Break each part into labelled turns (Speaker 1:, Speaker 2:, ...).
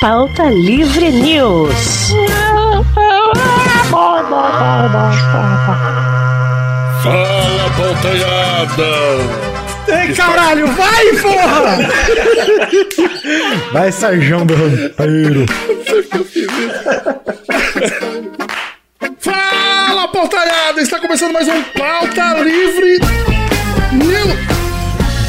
Speaker 1: Pauta Livre News.
Speaker 2: Fala, pautanhada!
Speaker 3: Ei, caralho, vai, porra! Vai, Sarjão do Rampeiro.
Speaker 2: Fala, pautanhada! Está começando mais um Pauta Livre News!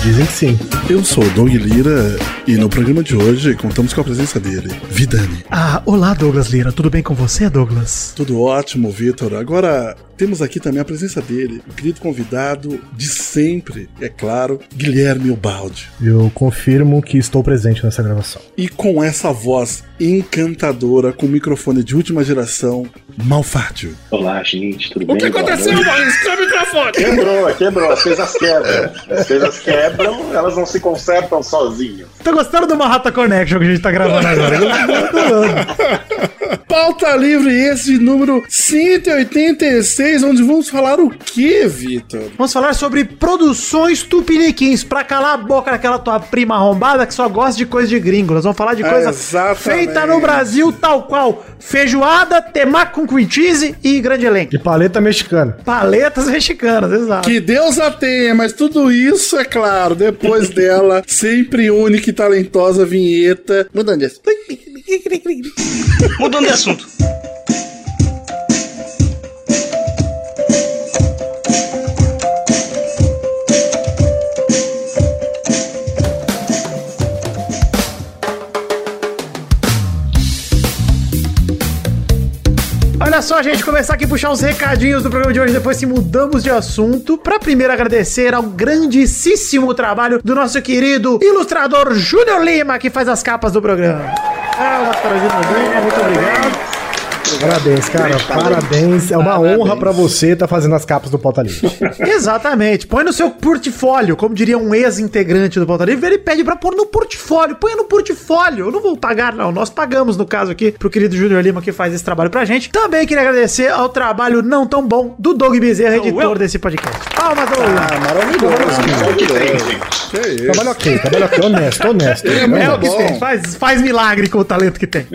Speaker 3: Dizem que sim.
Speaker 2: Eu sou o Doug Lira e no programa de hoje contamos com a presença dele, Vidani.
Speaker 3: Ah, olá, Douglas Lira. Tudo bem com você, Douglas?
Speaker 2: Tudo ótimo, Vitor. Agora, temos aqui também a presença dele, o querido convidado de sempre, é claro, Guilherme Ubaldi.
Speaker 3: Eu confirmo que estou presente nessa gravação.
Speaker 2: E com essa voz encantadora, com microfone de última geração, Malfátio.
Speaker 4: Olá, gente, tudo
Speaker 2: O
Speaker 4: bem?
Speaker 2: que aconteceu. Maurício? O microfone!
Speaker 4: Quebrou, quebrou, as coisas quebram. As coisas quebram, elas não se consertam sozinhas.
Speaker 3: Tô gostando do Manhattan Connection que a gente tá gravando agora.
Speaker 2: Pauta Livre, esse número 186, onde vamos falar o que, Vitor?
Speaker 3: Vamos falar sobre produções tupiniquins pra calar a boca daquela tua prima arrombada que só gosta de coisa de gringo. Nós vamos falar de coisa
Speaker 2: Exatamente.
Speaker 3: feita no Brasil tal qual feijoada, temaki com cream cheese e grande elenco.
Speaker 5: E paleta mexicana.
Speaker 3: Paletas mexicanas, exato.
Speaker 2: Que Deus a tenha, mas tudo isso, é claro, depois dela, sempre única e talentosa vinheta. Mudando de
Speaker 6: Mudando de assunto.
Speaker 3: Olha só, gente, começar aqui a puxar os recadinhos do programa de hoje, depois se mudamos de assunto. Pra primeiro agradecer ao grandíssimo trabalho do nosso querido ilustrador Júnior Lima, que faz as capas do programa. Cara Júnior Lima, muito obrigado.
Speaker 5: Parabéns, cara. Parabéns. É uma honra pra você estar fazendo as capas do Pauta Livre.
Speaker 3: Exatamente. Põe no seu portfólio, como diria um ex-integrante do Pauta Livre, ele pede pra pôr no portfólio. Põe no portfólio. Eu não vou pagar, não. Nós pagamos, no caso aqui, pro querido Júnior Lima, que faz esse trabalho pra gente. Também queria agradecer ao trabalho não tão bom do Doug Bezerra, editor desse podcast. Palmas, Doug.
Speaker 4: É o que tem, gente.
Speaker 2: Que isso?
Speaker 5: Trabalho ok, trabalho ok. Honesto, honesto.
Speaker 2: É
Speaker 3: É o que tem, faz, faz milagre com o talento que tem.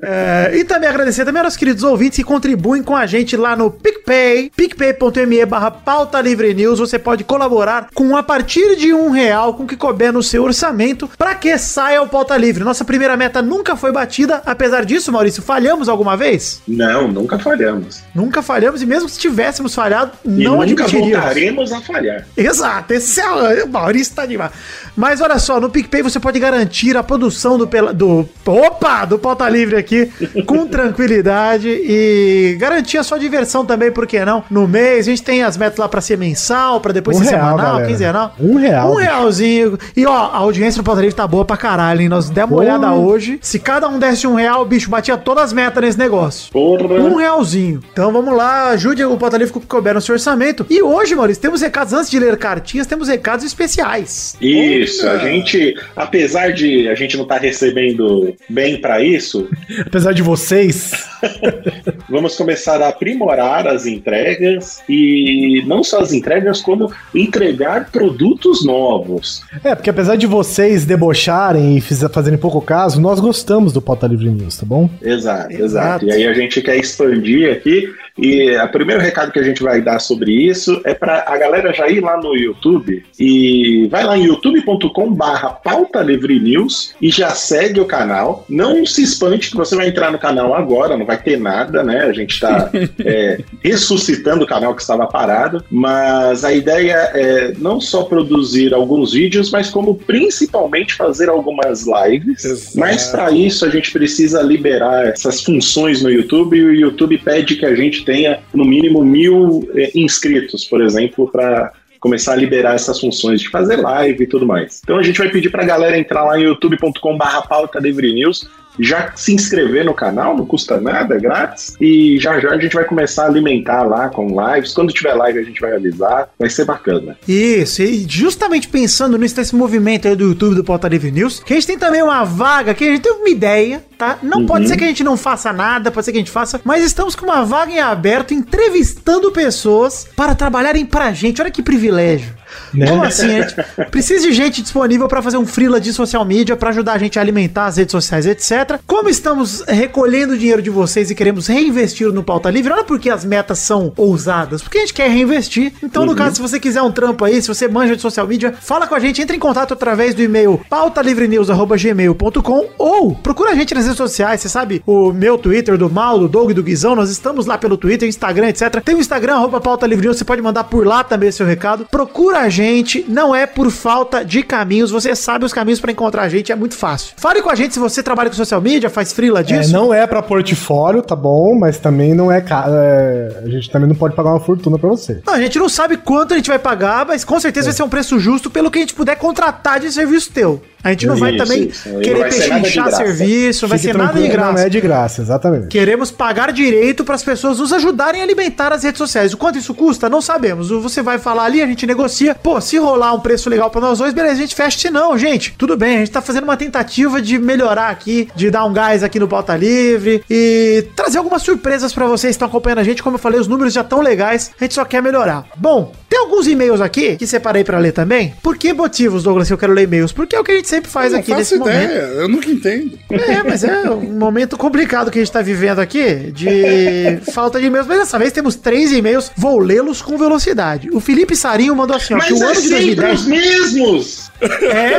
Speaker 3: É, e também agradecer também aos queridos ouvintes que contribuem com a gente lá no PicPay, picpay.me barra pauta livre news. Você pode colaborar com a partir de um real com o que couber no seu orçamento para que saia o pauta livre. Nossa primeira meta nunca foi batida, apesar disso, Maurício, falhamos alguma vez?
Speaker 4: Não, nunca falhamos.
Speaker 3: Nunca falhamos e mesmo se tivéssemos falhado,
Speaker 4: E
Speaker 3: não
Speaker 4: nunca
Speaker 3: admitiríamos.
Speaker 4: voltaremos a falhar.
Speaker 3: Exato, esse é o Maurício tá demais. Mas olha só, no PicPay você pode garantir a produção do, pela- do opa, do Pauta Livre aqui com tranquilidade e garantir a sua diversão também, por que não? No mês, a gente tem as metas lá pra ser mensal, pra depois
Speaker 5: Um
Speaker 3: ser
Speaker 5: real,
Speaker 3: semanal,
Speaker 5: galera.
Speaker 3: quinzenal.
Speaker 5: Um real,
Speaker 3: Um
Speaker 5: bicho.
Speaker 3: realzinho. E ó, a audiência do Pauta Livre tá boa pra caralho, hein? Nós demos uma
Speaker 5: Porra.
Speaker 3: olhada hoje. Se cada um desse um real, o bicho batia todas as metas nesse negócio.
Speaker 4: Porra.
Speaker 3: Um realzinho. Então vamos lá, ajude o Pauta Livre com o que couber no seu orçamento. E hoje, Maurício, temos recados, antes de ler cartinhas, temos recados especiais.
Speaker 4: Isso,
Speaker 2: Olha.
Speaker 4: a gente, apesar de a gente não estar recebendo bem pra isso,
Speaker 5: Apesar de vocês,
Speaker 4: vamos começar a aprimorar as entregas e não só as entregas, como entregar produtos novos.
Speaker 5: é, porque apesar de vocês debocharem e fazerem pouco caso, nós gostamos do Pauta Livre News, tá bom?
Speaker 4: Exato,
Speaker 3: Exato.
Speaker 4: exato. E aí a gente quer expandir aqui. E o primeiro recado que a gente vai dar sobre isso é para a galera já ir lá no YouTube e vai lá em youtube.com barra pauta livre news e já segue o canal. Não se espante que você vai entrar no canal agora, não vai ter nada, né? A gente está ressuscitando o canal que estava parado, mas a ideia é não só produzir alguns vídeos, mas como principalmente fazer algumas lives.
Speaker 2: Exato.
Speaker 4: Mas para isso a gente precisa liberar essas funções no YouTube e o YouTube pede que a gente tenha no mínimo mil eh, inscritos, por exemplo, para começar a liberar essas funções de fazer live e tudo mais. Então a gente vai pedir para a galera entrar lá em youtube.com/barra pauta livre news já se inscrever no canal, não custa nada, é grátis. E já já a gente vai começar a alimentar lá com lives. Quando tiver live, a gente vai avisar. Vai ser bacana.
Speaker 3: Isso, e justamente pensando nesse movimento aí do YouTube do Pauta Livre News, que a gente tem também uma vaga, que a gente tem uma ideia, tá? Não pode ser que a gente não faça nada, pode ser que a gente faça, mas estamos com uma vaga em aberto, entrevistando pessoas para trabalharem pra gente. Olha que privilégio. Como assim? A gente precisa de gente disponível para fazer um freela de social media, para ajudar a gente a alimentar as redes sociais, etc. Como estamos recolhendo o dinheiro de vocês e queremos reinvestir no Pauta Livre, é porque as metas são ousadas, porque a gente quer reinvestir. Então, no caso, se você quiser um trampo aí, se você manja de social media, fala com a gente, entre em contato através do e-mail pautalivrenews.gmail.com ou procura a gente nas redes sociais, você sabe, o meu Twitter, do Mal, do Doug, do Guizão, nós estamos lá pelo Twitter, Instagram, etc. Tem o Instagram, arroba pauta livre você pode mandar por lá também seu recado. Procura a gente, não é por falta de caminhos, você sabe os caminhos pra encontrar a gente, é muito fácil. Fale com a gente se você trabalha com social media, faz freela
Speaker 5: É,
Speaker 3: disso.
Speaker 5: não é pra portfólio, tá bom, mas também não é, é, A gente também não pode pagar uma fortuna pra você.
Speaker 3: Não, a gente não sabe quanto a gente vai pagar, mas com certeza vai ser um preço justo pelo que a gente puder contratar de serviço teu. A gente não vai
Speaker 4: Isso,
Speaker 3: também
Speaker 4: isso.
Speaker 3: Querer
Speaker 4: vai
Speaker 3: pechinchar serviço, não vai ser nada de graça.
Speaker 5: Não é de graça, exatamente.
Speaker 3: Queremos pagar direito para as pessoas nos ajudarem a alimentar as redes sociais. O quanto isso custa, não sabemos. Você vai falar ali, a gente negocia. Pô, se rolar um preço legal para nós dois, beleza, a gente fecha. Se não, gente, tudo bem. A gente tá fazendo uma tentativa de melhorar aqui, de dar um gás aqui no Pauta Livre e trazer algumas surpresas para vocês que estão acompanhando a gente. Como eu falei, os números já estão legais. A gente só quer melhorar. Bom, tem alguns e-mails aqui que separei para ler também. Por que motivos, Douglas, que eu quero ler e-mails? Porque é o que a gente sempre faz aqui
Speaker 2: faço
Speaker 3: nesse momento.
Speaker 2: ideia, eu nunca entendo.
Speaker 3: É, mas é um momento complicado que a gente tá vivendo aqui, de falta de e-mails. Mas dessa vez temos três e-mails, vou lê-los com velocidade. O Felipe Sarinho mandou assim, ó,
Speaker 4: Mas
Speaker 3: que o
Speaker 4: é
Speaker 3: ano de
Speaker 4: sempre
Speaker 3: 2010...
Speaker 4: os mesmos!
Speaker 3: É,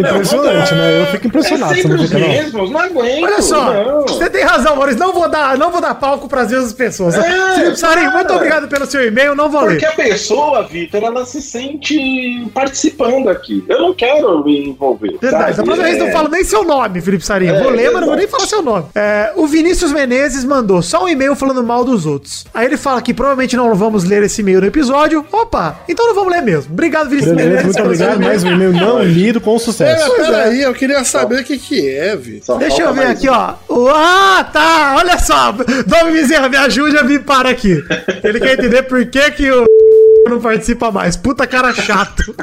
Speaker 5: Impressionante, né? Eu fico impressionado.
Speaker 4: é sempre os
Speaker 5: não?
Speaker 4: mesmos, não aguento.
Speaker 3: olha só,
Speaker 4: não.
Speaker 3: você tem razão, Maurício, não vou dar, não vou dar palco pras mesmas pessoas.
Speaker 4: É,
Speaker 3: Felipe Sarinho, muito obrigado pelo seu e-mail, não vou
Speaker 4: Porque
Speaker 3: ler.
Speaker 4: a pessoa, Vitor, ela se sente participando aqui. Eu não quero me envolver.
Speaker 3: Verdade, da
Speaker 4: sabe?
Speaker 3: próxima vez
Speaker 4: É.
Speaker 3: não falo nem seu nome, Felipe Sarinho.
Speaker 4: É,
Speaker 3: vou ler, mas não vou nem falar seu nome. É, o Vinícius Menezes mandou só um e-mail falando mal dos outros. Aí ele fala que provavelmente não vamos ler esse e-mail no episódio. Opa, então não vamos ler mesmo. Obrigado, Vinícius
Speaker 5: Beleza,
Speaker 3: Menezes.
Speaker 5: muito obrigado. Mais um e-mail não lido com
Speaker 2: É,
Speaker 5: sucesso.
Speaker 2: mas peraí, eu queria saber o que que é, Vitor.
Speaker 3: Deixa eu ver aqui,
Speaker 4: um.
Speaker 3: ó. Ah, tá. Olha só. Dom Bezerra, me ajude a me para aqui. Ele quer entender por que que o não participa mais. Puta cara chato.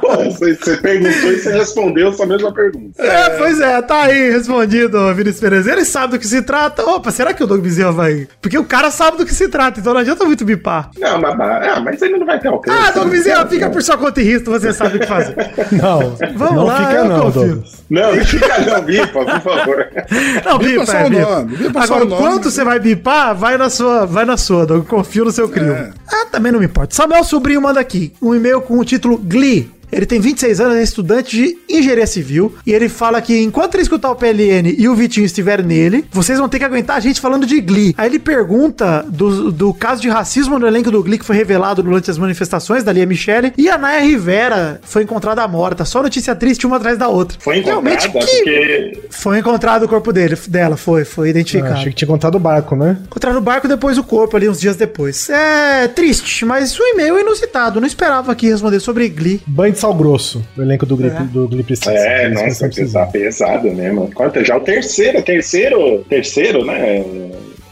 Speaker 4: Pô, você, você perguntou e você respondeu essa mesma pergunta.
Speaker 3: É, pois é, tá aí respondido, Vinícius Pereira. Ele sabe do que se trata. Opa, será que o Doug Bezerra vai. Porque o cara sabe do que se trata, então não adianta muito bipar.
Speaker 4: Não, mas, ah, mas ele não vai ter alcance.
Speaker 3: Ah, Doug Bezerra,
Speaker 4: Não,
Speaker 3: fica por sua conta e risco, você sabe o que fazer.
Speaker 5: Não,
Speaker 3: Vamos
Speaker 5: não
Speaker 3: lá,
Speaker 5: fica
Speaker 3: eu
Speaker 5: não,
Speaker 3: confio.
Speaker 4: Não, não fica não, Bipa, por favor.
Speaker 3: Não,
Speaker 2: Bipa
Speaker 3: bipa,
Speaker 2: só
Speaker 3: é,
Speaker 2: o
Speaker 3: bipa.
Speaker 2: nome, bipa
Speaker 3: Agora,
Speaker 2: o nome.
Speaker 3: quanto você vai bipar, vai na sua, vai na sua, Doug. Confio no seu crime.
Speaker 2: É.
Speaker 3: Ah, também não me importa. Samuel Sobrinho manda aqui um e-mail com o título Glee. Ele tem 26 anos, é estudante de engenharia civil. E ele fala que enquanto ele escutar o PLN e o Vitinho estiver nele, vocês vão ter que aguentar a gente falando de Glee. Aí ele pergunta do, do caso de racismo no elenco do Glee que foi revelado durante as manifestações da Lia Michele. E a Naya Rivera foi encontrada morta. Só notícia triste uma atrás da outra.
Speaker 4: Foi encontrada,
Speaker 3: que
Speaker 4: porque
Speaker 3: foi encontrado o corpo dele, dela, foi, foi
Speaker 5: Ah,
Speaker 3: identificado.
Speaker 5: achei que tinha contado o barco, né?
Speaker 3: Encontraram no barco depois o corpo ali uns dias depois. É triste, mas o e-mail é inusitado. Não esperava aqui responder sobre Glee.
Speaker 5: Banho de sal grosso, o elenco do Glee,
Speaker 3: É.
Speaker 5: do Glee precisa.
Speaker 4: É,
Speaker 5: Eles
Speaker 4: nossa,
Speaker 5: precisam
Speaker 4: pesado, pesado mesmo. Quanto? Já o terceiro, terceiro, terceiro, né?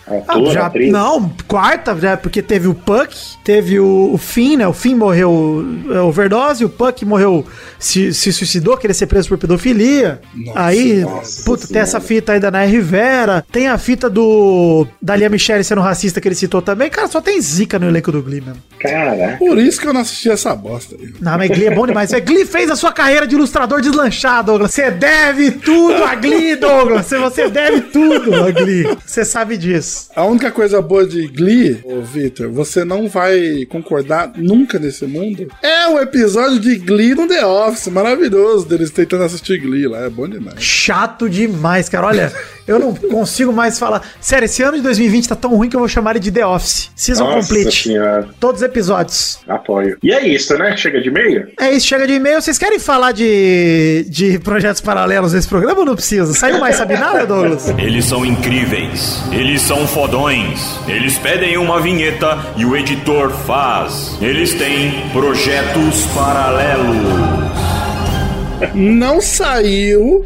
Speaker 3: Ah,
Speaker 4: Ator,
Speaker 3: já,
Speaker 4: atriz.
Speaker 3: não, quarta, já, porque teve o Puck, teve o, o Finn, né? O Finn morreu é, overdose, o Puck morreu, se, se suicidou, queria ser preso por pedofilia.
Speaker 2: Nossa,
Speaker 3: aí,
Speaker 4: nossa
Speaker 3: puta, tem
Speaker 4: senhora.
Speaker 3: essa fita aí da Naya Rivera, tem a fita do. da Lia Michele sendo racista que ele citou também. Cara, só tem zica no elenco do Glee mesmo.
Speaker 4: Cara,
Speaker 2: Por isso que eu não assisti essa bosta aí.
Speaker 3: Não, mas Glee é bom demais. É, Glee fez a sua carreira de ilustrador deslanchar, Douglas. Você deve tudo a Glee, Douglas. Você- Você deve tudo a Glee. Você sabe disso.
Speaker 2: A única coisa boa de Glee, ô Victor, você não vai concordar nunca nesse mundo, é o episódio de Glee no The Office. Maravilhoso deles tentando assistir Glee lá. É bom demais.
Speaker 3: Chato demais, cara. Olha, eu não consigo mais falar. Sério, esse ano de 2020 tá tão ruim que eu vou chamar ele de The Office. Season
Speaker 4: nossa
Speaker 3: Complete.
Speaker 4: senhora,
Speaker 3: Todos os episódios.
Speaker 4: apoio. E é isso, né? Chega de e-mail?
Speaker 3: É isso, chega de e-mail. Vocês querem falar de, de projetos paralelos nesse programa ou não precisa? Saiu mais, sabe nada, Douglas?
Speaker 6: Eles são incríveis, eles são fodões. Eles pedem uma vinheta e o editor faz. Eles têm projetos paralelos.
Speaker 2: Não saiu.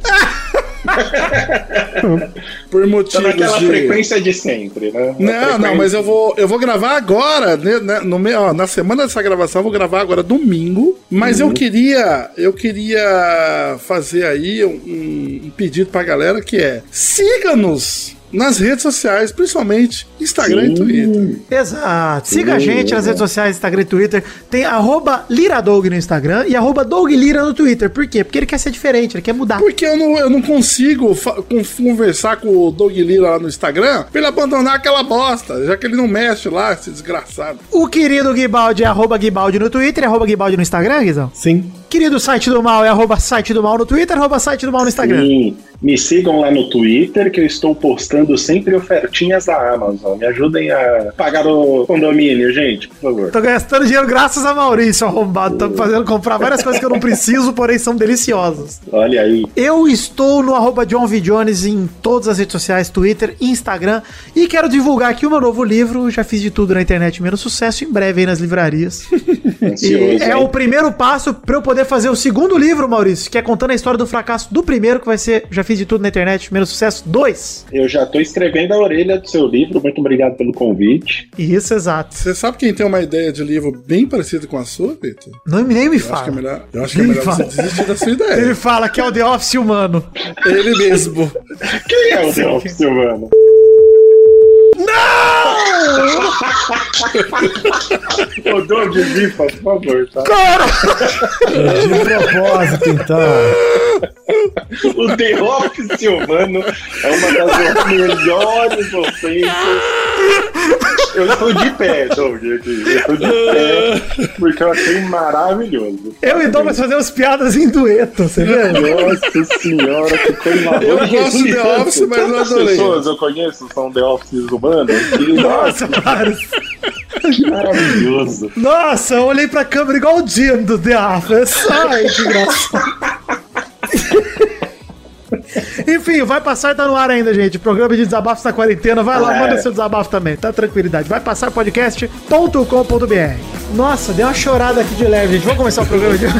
Speaker 2: Por
Speaker 4: Tá
Speaker 2: motivos
Speaker 4: naquela
Speaker 2: de...
Speaker 4: frequência de sempre, né?
Speaker 2: Não,
Speaker 4: frequência-
Speaker 2: não, mas eu vou, eu vou gravar agora, né, né, no ó, na semana dessa gravação, eu vou gravar agora domingo. Mas eu queria, eu queria fazer aí um, um pedido pra galera que é siga-nos nas redes sociais, principalmente Instagram e Twitter.
Speaker 3: Exato. Siga a gente nas redes sociais, Instagram e Twitter. Tem arroba Liradog no Instagram e arroba no Twitter. Por quê? Porque ele quer ser diferente, ele quer mudar.
Speaker 2: Porque eu não, eu não consigo conversar com o Doug Lira lá no Instagram pra ele abandonar aquela bosta, já que ele não mexe lá, esse desgraçado.
Speaker 3: O querido Guibaldi é arroba Guibaldi no Twitter e arroba Guibaldi no Instagram, Guizão?
Speaker 5: Sim.
Speaker 3: Querido site do mal é arroba site do mal no Twitter, arroba site do mal no Instagram.
Speaker 4: Sim. Me sigam lá no Twitter, que eu estou postando sempre ofertinhas da Amazon. Me ajudem a pagar o condomínio, gente, por favor.
Speaker 3: Tô gastando dinheiro graças a Maurício, arrombado. Tô fazendo comprar várias coisas que eu não preciso, porém são deliciosas.
Speaker 4: Olha aí.
Speaker 3: Eu estou no arroba John V. Jones em todas as redes sociais, Twitter Instagram. E quero divulgar aqui o meu novo livro. Já fiz de tudo na internet, menos sucesso. Em breve aí nas livrarias.
Speaker 4: Ansioso.
Speaker 3: E é
Speaker 4: hein?
Speaker 3: o primeiro passo para eu poder fazer o segundo livro, Maurício, que é contando a história do fracasso do primeiro, que vai ser Já Fiz de Tudo na Internet, menos sucesso 2.
Speaker 4: Eu já estou escrevendo a orelha do seu livro. Muito obrigado pelo convite.
Speaker 3: Isso, exato.
Speaker 2: Você sabe quem tem uma ideia de livro bem parecida com a sua, Peter?
Speaker 3: Não, nem me
Speaker 2: Eu acho que é
Speaker 3: fala.
Speaker 2: melhor, eu acho que é melhor você
Speaker 3: fala.
Speaker 2: desistir da sua
Speaker 3: Ele
Speaker 2: ideia.
Speaker 3: fala que é o The Office humano.
Speaker 2: Ele mesmo.
Speaker 4: Quem é o The Office, Silvano? Ô, Doug, viva, por favor, tá?
Speaker 5: De propósito, então.
Speaker 4: O The Office Silvano é uma das melhores ofensas. Eu estou de pé, Doug, aqui. Eu estou de pé, porque eu achei maravilhoso.
Speaker 3: Eu e Douglas fazemos piadas em dueto, você vê?
Speaker 4: Nossa senhora, que coisa
Speaker 2: Eu gosto de The Office, mas não
Speaker 4: Quantas
Speaker 2: adorei.
Speaker 4: pessoas eu conheço são The Offices humanos? Que,
Speaker 3: Nossa,
Speaker 4: que maravilhoso.
Speaker 3: Nossa, eu olhei pra câmera igual o Jim do The Office. Ai, que engraçado. Enfim, vai passar tá no ar ainda, gente. Programa de desabafos na quarentena. Vai lá,
Speaker 4: É.
Speaker 3: manda seu desabafo também, tá? Tranquilidade. Vai passar podcast.com.br. Nossa, deu uma chorada aqui de leve, gente. Vamos começar o programa de hoje.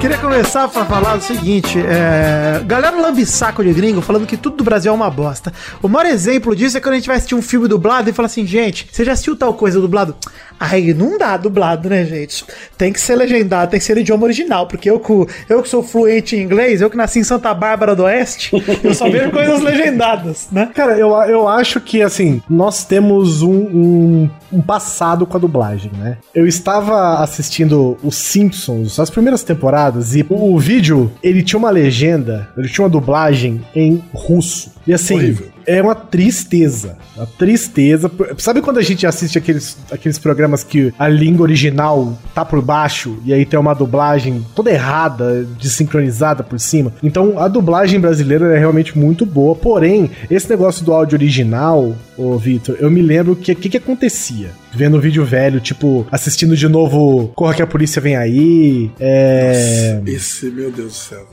Speaker 3: Queria começar pra falar o seguinte: é... galera lambisaco de gringo falando que tudo do Brasil é uma bosta. O maior exemplo disso é quando a gente vai assistir um filme dublado e fala assim, gente, você já assistiu tal coisa dublado? Ai, não dá dublado, né, gente? Tem que ser legendado, tem que ser idioma original, porque eu, que- eu que sou fluente em inglês, eu que nasci em Santa Bárbara do Oeste, eu só vejo coisas legendadas, né?
Speaker 5: Cara, eu, eu acho que, assim, nós temos um, um, um passado com a dublagem, né? Eu estava assistindo os Simpsons, as primeiras temporadas, e o, o vídeo, ele tinha uma legenda, ele tinha uma dublagem em russo. E assim,
Speaker 2: Horrível.
Speaker 5: é uma tristeza. Uma tristeza. Sabe quando a gente assiste aqueles, aqueles programas que a língua original tá por baixo e aí tem uma dublagem toda errada, desincronizada por cima? Então a dublagem brasileira é realmente muito boa. Porém, esse negócio do áudio original, ô Vitor, eu me lembro que o que, que acontecia? Vendo o vídeo velho, tipo, assistindo de novo Corra que a polícia vem aí. É.
Speaker 2: Esse, meu Deus do céu.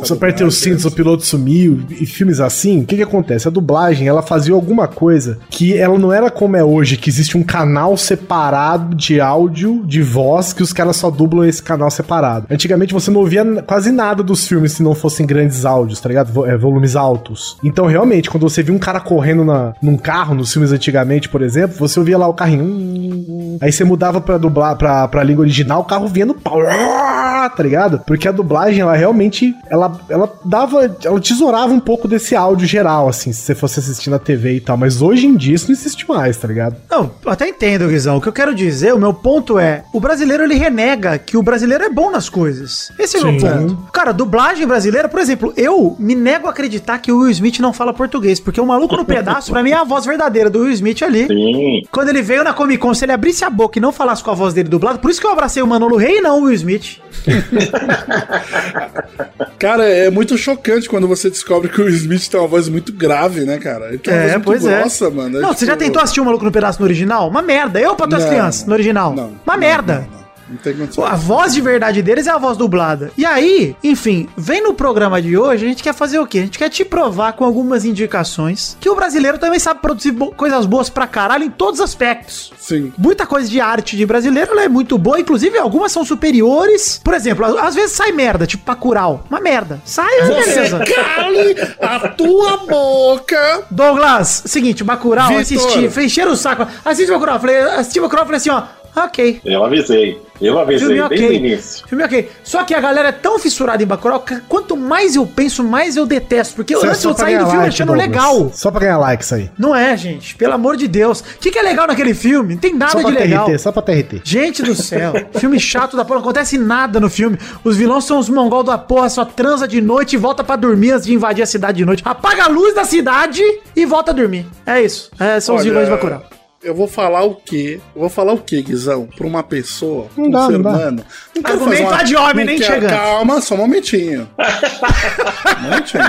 Speaker 5: Você apertei os cintos, o piloto sumiu, e filmes assim, o que que acontece? A dublagem, ela fazia alguma coisa que ela não era como é hoje, que existe um canal separado de áudio, de voz, que os caras só dublam esse canal separado. Antigamente você não ouvia quase nada dos filmes se não fossem grandes áudios, tá ligado? É, volumes altos. Então, realmente, quando você via um cara correndo na, num carro, nos filmes antigamente, por exemplo, você ouvia lá o carrinho. Aí você mudava pra dublar, pra, pra língua original, o carro vinha no pau. Tá ligado? Porque a dublagem, ela realmente, ela, ela dava, ela tesourava um pouco desse áudio geral, assim, se você fosse assistir na TV e tal. Mas hoje em dia isso não existe mais, tá ligado?
Speaker 3: Não, eu até entendo, Guizão. O que eu quero dizer, o meu ponto é: o brasileiro ele renega que o brasileiro é bom nas coisas. Esse é o meu ponto. Cara, dublagem brasileira, por exemplo, eu me nego a acreditar que o Will Smith não fala português, porque o maluco no pedaço, pra mim, é a voz verdadeira do Will Smith ali.
Speaker 4: Sim.
Speaker 3: Quando ele veio na Comic se ele abrisse a boca e não falasse com a voz dele dublada, por isso que eu abracei o Manolo Rey e não o Will Smith.
Speaker 2: Cara, é muito chocante quando você descobre que o Will Smith tem uma voz muito grave, né, cara? Ele tem uma
Speaker 3: É,
Speaker 2: voz muito
Speaker 3: pois é.
Speaker 2: grossa, mano. É
Speaker 3: não, você já
Speaker 2: tipo-
Speaker 3: tentou assistir o maluco no pedaço no original? Uma merda. Eu pra tuas
Speaker 2: Não,
Speaker 3: crianças, no original.
Speaker 2: não,
Speaker 3: Uma
Speaker 2: não,
Speaker 3: merda.
Speaker 2: não, não. Não tem condição.
Speaker 3: A voz de verdade deles é a voz dublada. E aí, enfim, vem no programa de hoje, a gente quer fazer o quê? A gente quer te provar com algumas indicações que o brasileiro também sabe produzir bo- coisas boas pra caralho em todos os aspectos.
Speaker 2: Sim.
Speaker 3: Muita coisa de arte de brasileiro ela é muito boa, inclusive algumas são superiores. Por exemplo, às vezes sai merda, tipo Bacurau. Uma merda. Sai,
Speaker 2: Você
Speaker 3: beleza.
Speaker 2: cale a tua boca.
Speaker 3: Douglas, seguinte, Bacurau,
Speaker 2: Vitor.
Speaker 3: assisti, fez cheiro o saco. Assiste Bacurau, falei, assisti Bacurau, falei assim, ó, ok.
Speaker 4: Eu avisei. Eu avisei
Speaker 3: Filme
Speaker 4: desde o início.
Speaker 3: Filme ok. Só que a galera é tão fissurada em Bacurau que quanto mais eu penso, mais eu detesto. Porque
Speaker 5: é
Speaker 3: antes
Speaker 5: só
Speaker 3: eu saí do
Speaker 5: ganhar
Speaker 3: filme
Speaker 5: like,
Speaker 3: achando
Speaker 5: Douglas.
Speaker 3: legal.
Speaker 5: Só pra ganhar like isso aí.
Speaker 3: Não é, gente. Pelo amor de Deus. O que, que é legal naquele filme? Não tem nada
Speaker 5: Só
Speaker 3: de
Speaker 5: pra
Speaker 3: legal.
Speaker 5: TRT, só pra TRT.
Speaker 3: Gente do céu, filme chato da porra, não acontece nada no filme. Os vilões são os mongol da porra, só transa de noite e volta pra dormir antes de invadir a cidade de noite. Apaga a luz da cidade e volta a dormir. É isso. É, são os
Speaker 2: Olha,
Speaker 3: vilões de Bacurau.
Speaker 2: Eu vou falar o quê? Eu vou falar o quê, Guizão? Pra uma pessoa,
Speaker 5: Não
Speaker 2: um
Speaker 5: dá,
Speaker 2: ser
Speaker 5: não
Speaker 2: humano. Não quero
Speaker 3: Argumento
Speaker 2: fazer uma-
Speaker 3: de homem,
Speaker 2: não
Speaker 3: nem
Speaker 2: quero-
Speaker 3: chegando.
Speaker 2: Calma, só um momentinho. um momentinho.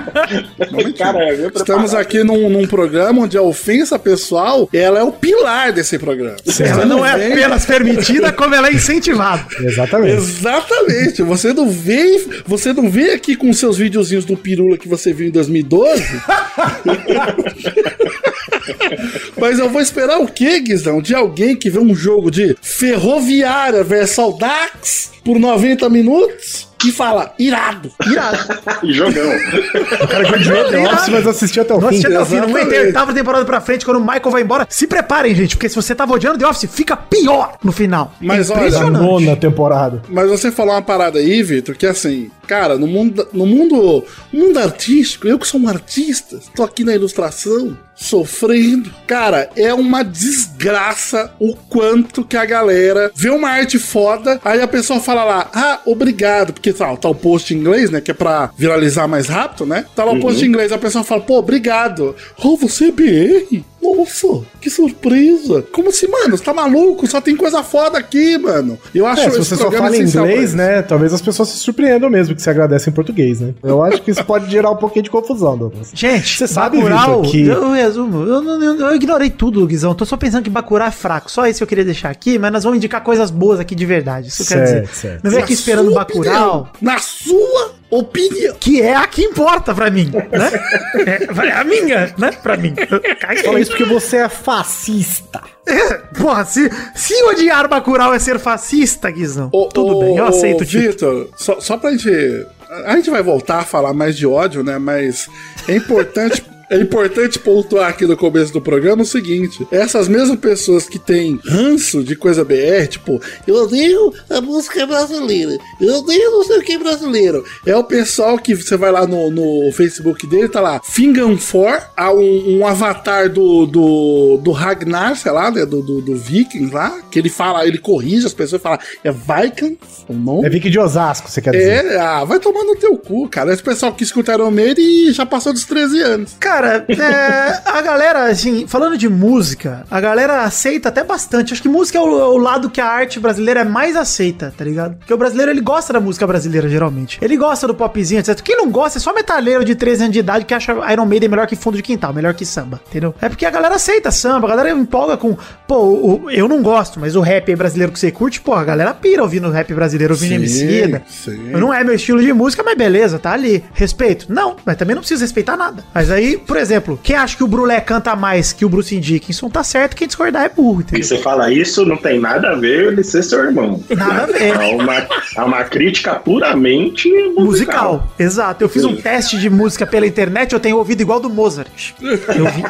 Speaker 2: Um momentinho.
Speaker 4: Cara, viu,
Speaker 2: Estamos aqui num, num programa onde a ofensa pessoal, ela é o pilar desse programa.
Speaker 3: Ela não é
Speaker 2: vem-
Speaker 3: apenas permitida, como ela é incentivada.
Speaker 5: Exatamente.
Speaker 2: Exatamente. Você não vem, você não vem aqui com seus videozinhos do Pirula que você viu em 2012. Mas eu vou esperar o quê, Guizão? De alguém que vê um jogo de Ferroviária versus Audax por 90 minutos e fala, irado, irado.
Speaker 4: Jogão.
Speaker 5: O cara que odiou The Office, mas assistiu até o fim.
Speaker 3: até o fim, não tem oitava temporada pra frente, quando o Michael vai embora. Se preparem, gente, porque se você tava odiando The Office, fica pior no final.
Speaker 2: Mas olha,
Speaker 5: nona temporada.
Speaker 2: Mas você falou uma parada aí, Vitor, que assim, cara, no mundo, no mundo, no mundo artístico, eu que sou um artista, tô aqui na ilustração, sofrendo. Cara, é uma desgraça o quanto que a galera vê uma arte foda, aí a pessoa fala lá, ah, obrigado, porque tá, tá o post em inglês, né, que é pra viralizar mais rápido, né? Tá lá o post em inglês, a pessoa fala, pô, obrigado. Oh, você é BR? Nossa, que surpresa. Como assim, mano? Você tá maluco? Só tem coisa foda aqui, mano. Eu acho
Speaker 5: É, se você só fala inglês, né? Talvez as pessoas se surpreendam mesmo que você agradece em português, né? Eu acho que isso pode gerar um pouquinho de confusão, Douglas.
Speaker 3: Gente,
Speaker 5: Você sabe,
Speaker 3: Bacurau,
Speaker 5: Vitor, que-
Speaker 3: eu resumo, eu, eu- eu ignorei tudo, Guizão. Tô só pensando que Bacurau é fraco. Só isso que eu queria deixar aqui, mas nós vamos indicar coisas boas aqui de verdade. Isso que eu quero
Speaker 5: Certo,
Speaker 3: dizer.
Speaker 5: certo.
Speaker 3: Não vem aqui esperando
Speaker 2: sua
Speaker 3: Bacurau,
Speaker 2: opinião, Na sua opinião.
Speaker 3: que é a que importa pra mim, né? É, a minha, né? Pra mim.
Speaker 5: Fala isso porque você é fascista.
Speaker 3: Porra, se, se odiar Bacurau é ser fascista, Guizão,
Speaker 2: Ô,
Speaker 3: tudo
Speaker 2: ô,
Speaker 3: bem, eu
Speaker 2: ô,
Speaker 3: aceito o.
Speaker 2: Vitor, só, só pra gente. A gente vai voltar a falar mais de ódio, né? Mas é importante. É importante pontuar aqui no começo do programa o seguinte: essas mesmas pessoas que têm ranço de coisa BR, tipo, eu odeio a música brasileira, eu odeio não sei o que brasileiro. É o pessoal que você vai lá no, no Facebook dele, tá lá, Fingan 4, há um, um avatar do, do, do Ragnar, sei lá, né? Do, do, do Vikings lá, que ele fala, ele corrige as pessoas e fala, é Vikings o nome?
Speaker 5: É Vicky de Osasco, você quer dizer.
Speaker 2: É, ah, vai tomar no teu cu, cara. Esse pessoal que escuta Iron Maiden e já passou dos 13 anos.
Speaker 3: Cara, é, a galera, assim, falando de música, a galera aceita até bastante. Acho que música é o, é o lado que a arte brasileira é mais aceita, tá ligado? Porque o brasileiro, ele gosta da música brasileira, geralmente. Ele gosta do popzinho, etc. Quem não gosta é só metaleiro de 13 anos de idade que acha Iron Maiden melhor que fundo de quintal, melhor que samba, entendeu? É porque a galera aceita samba, a galera empolga com... Pô, eu não gosto, mas o rap brasileiro que você curte, pô, a galera pira ouvindo rap brasileiro, ouvindo. Eu não é meu estilo de música, mas beleza, tá ali. Respeito? Não, mas também não preciso respeitar nada. Mas aí, por exemplo, quem acha que o Brulé canta mais que o Bruce Dickinson tá certo, quem discordar é burro,
Speaker 4: E
Speaker 3: entendeu?
Speaker 4: você fala isso, não tem nada a ver ele ser seu irmão.
Speaker 3: Nada a ver.
Speaker 4: É uma, é uma crítica puramente musical.
Speaker 3: Musical, exato. Eu fiz um teste de música pela internet, eu tenho ouvido igual do Mozart. Eu vi.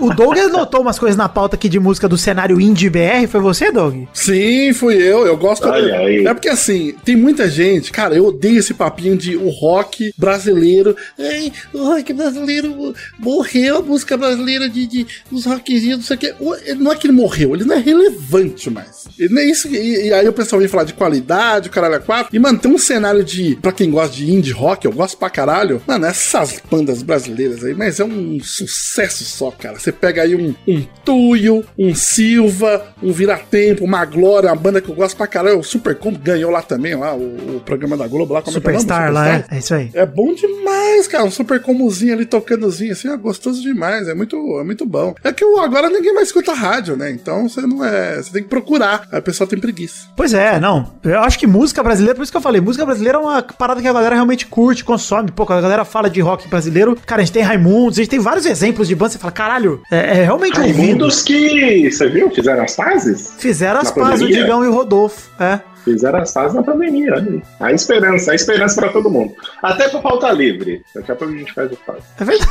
Speaker 3: O Doug notou umas coisas na pauta aqui de música do cenário indie BR, foi você, Doug?
Speaker 2: Sim, fui eu. Eu gosto.
Speaker 4: Olha aí.
Speaker 2: É porque assim, tem muita gente, cara, eu odeio esse papinho de o rock brasileiro. Ai, o rock brasileiro morreu, a música brasileira de, de os rockzinhos, não sei o que. Não é que ele morreu, ele não é relevante mais. Ele não é isso. E, e aí o pessoal vem falar de qualidade, o caralho é quatro. E, mano, tem um cenário de. Pra quem gosta de indie rock, eu gosto pra caralho. Mano, essas bandas brasileiras aí, mas é um sucesso só, cara. Você pega aí um, um Tuyo, um Silva, um Viratempo, uma Glória, uma banda que eu gosto pra caralho. O Supercombo ganhou lá também, lá, o, o programa da Globo lá. Como é que é o nome?
Speaker 3: Superstar lá, é? É isso aí.
Speaker 2: É bom demais, cara. Um super comuzinho ali tocandozinho, assim. Assim, é gostoso demais, é muito, é muito bom. É que agora ninguém mais escuta rádio, né? Então você não é. Você tem que procurar. Aí o pessoal tem preguiça.
Speaker 3: Pois é, não. Eu acho que música brasileira, por isso que eu falei, música brasileira é uma parada que a galera realmente curte, consome. Pô, a galera fala de rock brasileiro, cara, a gente tem Raimundos, a gente tem vários exemplos de banda, você fala, caralho, é, é realmente ouvindo.
Speaker 4: Raimundos que, você viu, fizeram as fases?
Speaker 3: Fizeram as pazes, o? Digão e o Rodolfo. É.
Speaker 4: Fizeram as fases na pandemia, olha aí. A esperança, a esperança pra todo mundo. Até pra falta livre. Daqui a pouco a gente faz o fase.
Speaker 3: É verdade.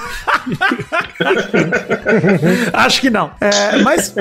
Speaker 3: Acho que não. É, mas,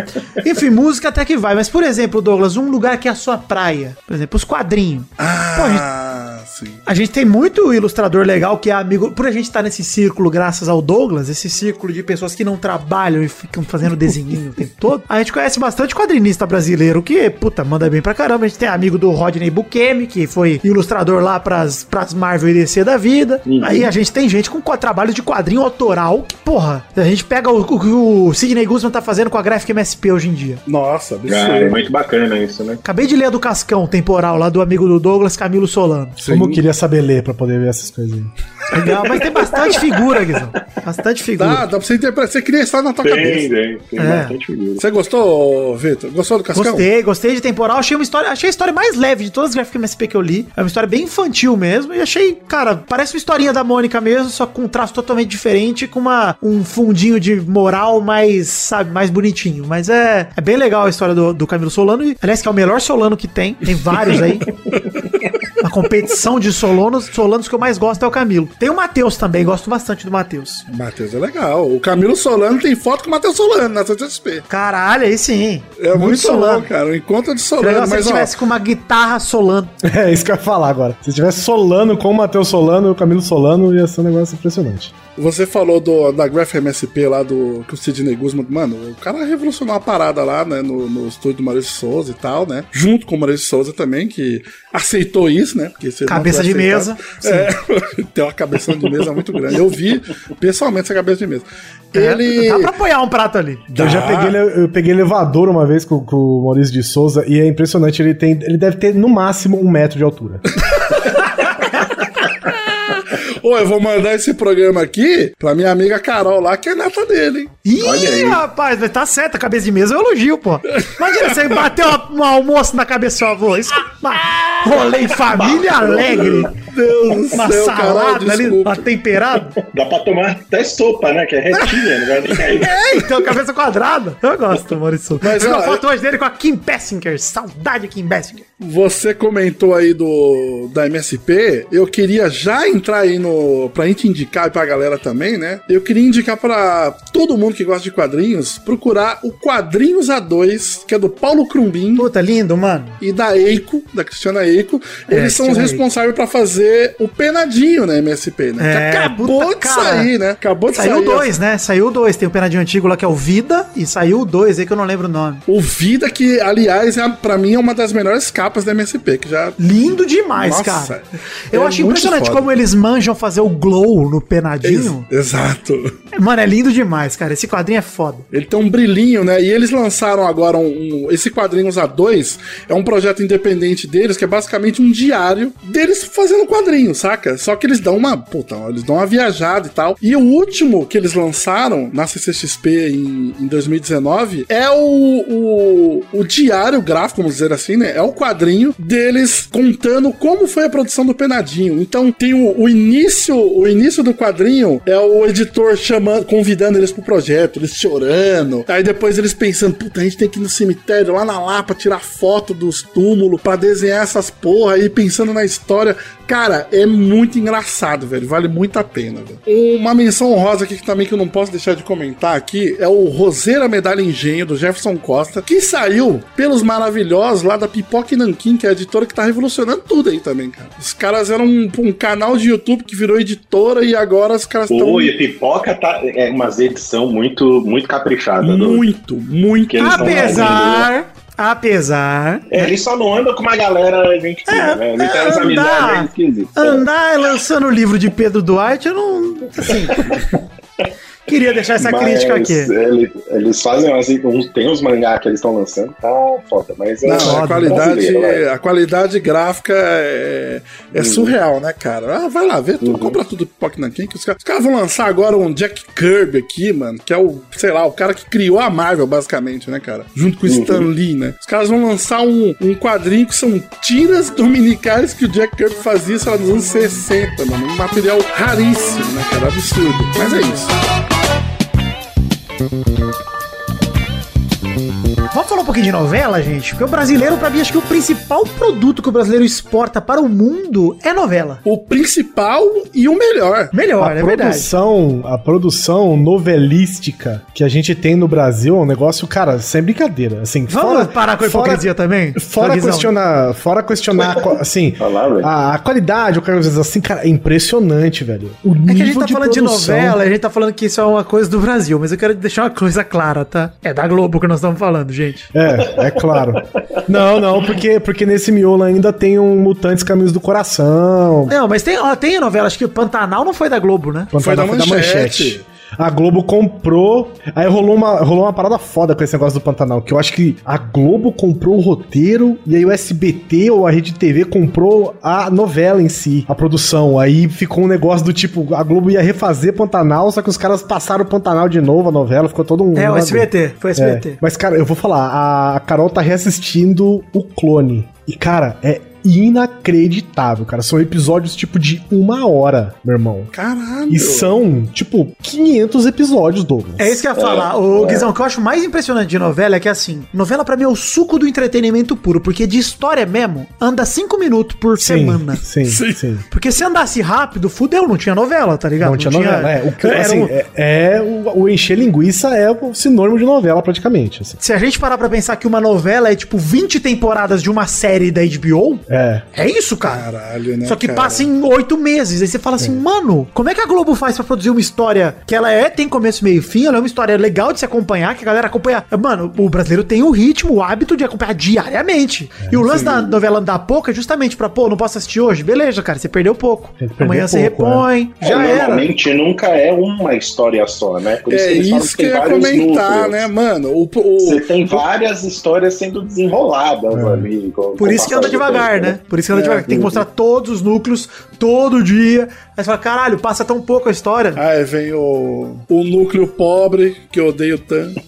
Speaker 3: enfim, música até que vai. Mas, por exemplo, Douglas, um lugar que é a sua praia. Por exemplo, os quadrinhos. Pô, a gente-
Speaker 2: Ah, sim.
Speaker 3: A gente tem muito ilustrador legal que é amigo. Por a gente estar nesse círculo, graças ao Douglas, esse círculo de pessoas que não trabalham e ficam fazendo desenho o tempo todo, a gente conhece bastante quadrinista brasileiro que, puta, manda bem pra caramba. A gente tem amigo do Rodney Bukemi, que foi ilustrador lá pras, pras Marvel e DC da vida. Aí a gente tem gente com co- trabalho de quadrinho autoral que, porra, a gente pega o, o que o Sidney Guzman tá fazendo com a Gráfica MSP hoje em dia.
Speaker 2: Nossa,
Speaker 4: Ah, é muito bacana isso, né?
Speaker 3: Acabei de ler a do Cascão temporal lá do amigo do Douglas, Camilo Solano.
Speaker 5: Como eu queria saber ler pra poder ver essas coisas aí.
Speaker 3: Legal, mas tem bastante figura, Guizão. Bastante figura.
Speaker 2: Dá, dá pra você interpretar. Você cria história na tua
Speaker 4: Tem,
Speaker 2: cabeça.
Speaker 4: tem, tem
Speaker 3: É.
Speaker 4: bastante figura.
Speaker 2: Você gostou, Vitor? Gostou do Cascão?
Speaker 3: Gostei, gostei de temporal. Achei uma história, achei a história mais leve de todas as gráficas MSP que eu li. É uma história bem infantil mesmo. E achei, cara, parece uma historinha da Mônica mesmo, só com um traço totalmente diferente, com uma, um fundinho de moral mais, sabe, mais bonitinho. Mas é, é bem legal a história do, do Camilo Solano. E, aliás, que é o melhor Solano que tem. Tem vários aí. Competição de Solanos. Solanos que eu mais gosto é o Camilo. Tem o Matheus também, gosto bastante do Matheus.
Speaker 2: Matheus é legal. O Camilo Solano tem foto com o Matheus Solano na CCXP.
Speaker 3: Caralho, aí sim.
Speaker 2: É muito, bom, cara. O encontro de
Speaker 3: Legal
Speaker 2: Solano.
Speaker 3: se ele
Speaker 2: Mas, ó,
Speaker 3: tivesse com uma guitarra Solano.
Speaker 5: É isso que eu ia falar agora. Se tivesse Solano com o Matheus Solano e o Camilo Solano, ia ser um negócio impressionante.
Speaker 2: você falou do, da Graph MSP lá do que o Sidney Guzman. Mano, o cara revolucionou a parada lá, né? No, no estúdio do Maurício Souza e tal, né? Junto com o Maurício Souza também, que aceitou isso, né? Porque você não
Speaker 3: Cabeça de mesa.
Speaker 2: É, tem uma cabeça de mesa muito grande. Eu vi pessoalmente essa cabeça de mesa. Ele.
Speaker 3: Dá pra apoiar um prato ali.
Speaker 5: Eu já peguei, eu peguei elevador uma vez com, com o Maurício de Souza e é impressionante. Ele tem, ele deve ter no máximo um metro de altura.
Speaker 2: Ô, eu vou mandar esse programa aqui pra minha amiga Carol lá, que é neta dele, hein?
Speaker 3: Ih,
Speaker 4: Olha aí.
Speaker 3: rapaz, tá certo, a cabeça de mesa eu elogio, pô. Imagina você bater um almoço na cabeça do seu avô. Isso é uma rolê em família alegre.
Speaker 2: Deus do
Speaker 3: Uma
Speaker 2: céu, Carol,
Speaker 3: salada ali,
Speaker 2: desculpa.
Speaker 3: uma temperada.
Speaker 4: Dá pra tomar até sopa, né? Que é retinha, não vai nem cair.
Speaker 3: É, então, cabeça quadrada. Eu gosto, Maurício.
Speaker 2: Mas,
Speaker 3: Mas eu
Speaker 2: ó,
Speaker 3: foto hoje dele com a Kim Bessinger. Saudade, Kim Bessinger.
Speaker 2: Você comentou aí do da MSP, eu queria já entrar aí no pra gente indicar pra galera também, né? Eu queria indicar pra todo mundo que gosta de quadrinhos procurar o Quadrinhos A2, que é do Paulo Crumbin
Speaker 3: Puta, lindo, mano.
Speaker 2: e da Eiko, da Cristiana Eiko.
Speaker 3: É,
Speaker 2: Eles são os responsáveis pra fazer o Penadinho na MSP, né?
Speaker 3: É,
Speaker 2: que acabou
Speaker 3: puta,
Speaker 2: de
Speaker 3: cara.
Speaker 2: sair, né? Acabou de
Speaker 3: Saiu
Speaker 2: sair.
Speaker 3: dois, né? Saiu dois. Tem o penadinho antigo lá que é o Vida e saiu o dois aí que eu não lembro o nome.
Speaker 2: O Vida, que aliás, é, pra mim é uma das melhores capas da MSP, que já
Speaker 3: Lindo demais,
Speaker 2: Nossa,
Speaker 3: cara. Eu
Speaker 2: é
Speaker 3: acho impressionante
Speaker 2: foda.
Speaker 3: como eles manjam fazer o glow no penadinho.
Speaker 2: Ex- Exato.
Speaker 3: Mano, é lindo demais, cara. Esse quadrinho é foda.
Speaker 2: Ele tem um brilhinho, né? E eles lançaram agora um, um- esse quadrinhos A2 é um projeto independente deles que é basicamente um diário deles fazendo quadrinhos, saca? Só que eles dão uma, puta, eles dão uma viajada e tal. E o último que eles lançaram na CCXP em, em 2019 é o, o, o diário gráfico, vamos dizer assim, né? É o quadrinho deles contando como foi a produção do Penadinho. Então tem o, o início, o início do quadrinho é o editor chamando, convidando eles pro projeto, eles chorando. Aí depois eles pensando, puta, a gente tem que ir no cemitério lá na Lapa tirar foto dos túmulos pra desenhar essas porra aí pensando na história. Cara, é muito engraçado, velho. Vale muito a pena, velho. Uma menção honrosa aqui que também que eu não posso deixar de comentar aqui é o Roseira Medalha Engenho do Jefferson Costa, que saiu pelos maravilhosos lá da Pipoca e Nanquim, que é a editora que tá revolucionando tudo aí também, cara. Os caras eram um, um canal de YouTube que virou editora e agora os caras estão
Speaker 4: Pô, e a pipoca tá, é uma edição muito, muito caprichada. do-
Speaker 2: muito, muito.
Speaker 4: Que eles tão
Speaker 3: Apesar, apesar,
Speaker 4: É, ele só não anda com uma galera gente
Speaker 3: É,
Speaker 4: né? Ele tem
Speaker 3: é, andar.
Speaker 4: meio esquisitas.
Speaker 3: andar lançando o livro de Pedro Duarte, eu não. Assim. Queria deixar essa
Speaker 4: Mas
Speaker 3: crítica aqui.
Speaker 4: ele- eles fazem assim, tem uns mangá que eles estão lançando, tá foda, mas é
Speaker 2: Não,
Speaker 3: foda,
Speaker 2: a qualidade, a qualidade gráfica é, é surreal, né, cara? Ah, vai lá, vê, tu compra tudo pipoca nanquim, que os caras os caras vão lançar agora um Jack Kirby aqui, mano, que é o, sei lá, o cara que criou a Marvel, basicamente, né, cara? Junto com o Stan Lee, né? Os caras vão lançar um, um quadrinho que são tiras dominicais que o Jack Kirby fazia, sei lá, nos anos 60, mano. Um material raríssimo, né, cara? Absurdo. Mas é isso. Thank you.
Speaker 3: Vamos falar um pouquinho de novela, gente? Porque o brasileiro, pra mim, acho que o principal produto que o brasileiro exporta para o mundo é novela.
Speaker 2: O principal e o melhor.
Speaker 3: Melhor,
Speaker 5: a
Speaker 3: é verdade.
Speaker 5: produção, a produção novelística que a gente tem no Brasil é um negócio, cara, sem brincadeira. Assim,
Speaker 3: Vamos parar com a hipocrisia também?
Speaker 5: Fora questionar, fora questionar, assim, a, a qualidade, o cara assim, cara, é impressionante, velho. O
Speaker 3: É que a gente tá
Speaker 5: nível
Speaker 3: falando de
Speaker 5: produção-
Speaker 3: novela, a gente tá falando que isso é uma coisa do Brasil, mas eu quero deixar uma coisa clara, tá? É da Globo que nós estamos falando, gente.
Speaker 5: É, é claro. não, não, porque, porque nesse miolo ainda tem um Mutantes Caminhos do Coração.
Speaker 3: Não, mas tem, ó, tem novela, acho que Pantanal não foi da Globo, né?
Speaker 2: Foi da
Speaker 5: Pantanal
Speaker 2: Manchete.
Speaker 5: A Globo comprou. Aí rolou uma, rolou uma parada foda com esse negócio do Pantanal. Que eu acho que a Globo comprou o roteiro e aí o SBT ou a Rede TV comprou a novela em si, a produção. Aí ficou um negócio do tipo: a Globo ia refazer Pantanal, só que os caras passaram o Pantanal de novo, a novela, ficou todo um.
Speaker 3: É, o SBT, foi o
Speaker 5: É,
Speaker 3: SBT.
Speaker 5: mas, cara, eu vou falar, a Carol tá reassistindo o clone. E, cara, é inacreditável, cara. São episódios tipo de uma hora, meu irmão.
Speaker 2: Caralho.
Speaker 5: E são, tipo, 500 episódios, Douglas.
Speaker 3: É isso que eu ia falar. O Guizão, o que eu acho mais impressionante de novela é que, assim, novela pra mim é o suco do entretenimento puro, porque de história mesmo, anda cinco minutos por semana.
Speaker 5: Sim,
Speaker 2: Sim.
Speaker 5: sim.
Speaker 3: Porque se andasse rápido, fudeu, não tinha novela, tá ligado?
Speaker 5: Não tinha novela. É, o, assim,
Speaker 3: um-
Speaker 5: é, é o, o encher linguiça é o sinônimo de novela, praticamente. assim.
Speaker 3: Se a gente parar pra pensar que uma novela é tipo 20 temporadas de uma série da HBO,
Speaker 5: É.
Speaker 3: é isso, cara.
Speaker 2: Caralho, né?
Speaker 3: Só que
Speaker 2: cara?
Speaker 3: passa em oito meses. Aí você fala assim, mano, como é que a Globo faz pra produzir uma história que ela é, tem começo, meio e fim, ela é uma história legal de se acompanhar, que a galera acompanha. Mano, o brasileiro tem o ritmo, o hábito de acompanhar diariamente. e o lance da novela andar pouco é justamente pra, pô, não posso assistir hoje? Beleza, cara, você perdeu pouco.
Speaker 5: Perder
Speaker 3: Amanhã você
Speaker 5: pouco,
Speaker 3: repõe,
Speaker 4: É,
Speaker 3: já era.
Speaker 4: normalmente nunca é uma história só, né? Por
Speaker 2: É
Speaker 4: eles falam
Speaker 2: isso que eu ia comentar,
Speaker 4: núcleos.
Speaker 2: né, mano? O, o-
Speaker 4: Você tem várias histórias sendo desenroladas ali. com-
Speaker 3: Por
Speaker 4: com
Speaker 3: isso que anda devagar, né? Por isso que anda
Speaker 2: É,
Speaker 3: devagar. Tem que mostrar todos os núcleos, todo dia. Aí você fala, caralho, passa tão pouco a história.
Speaker 2: Aí vem o, o núcleo pobre, que eu odeio tanto.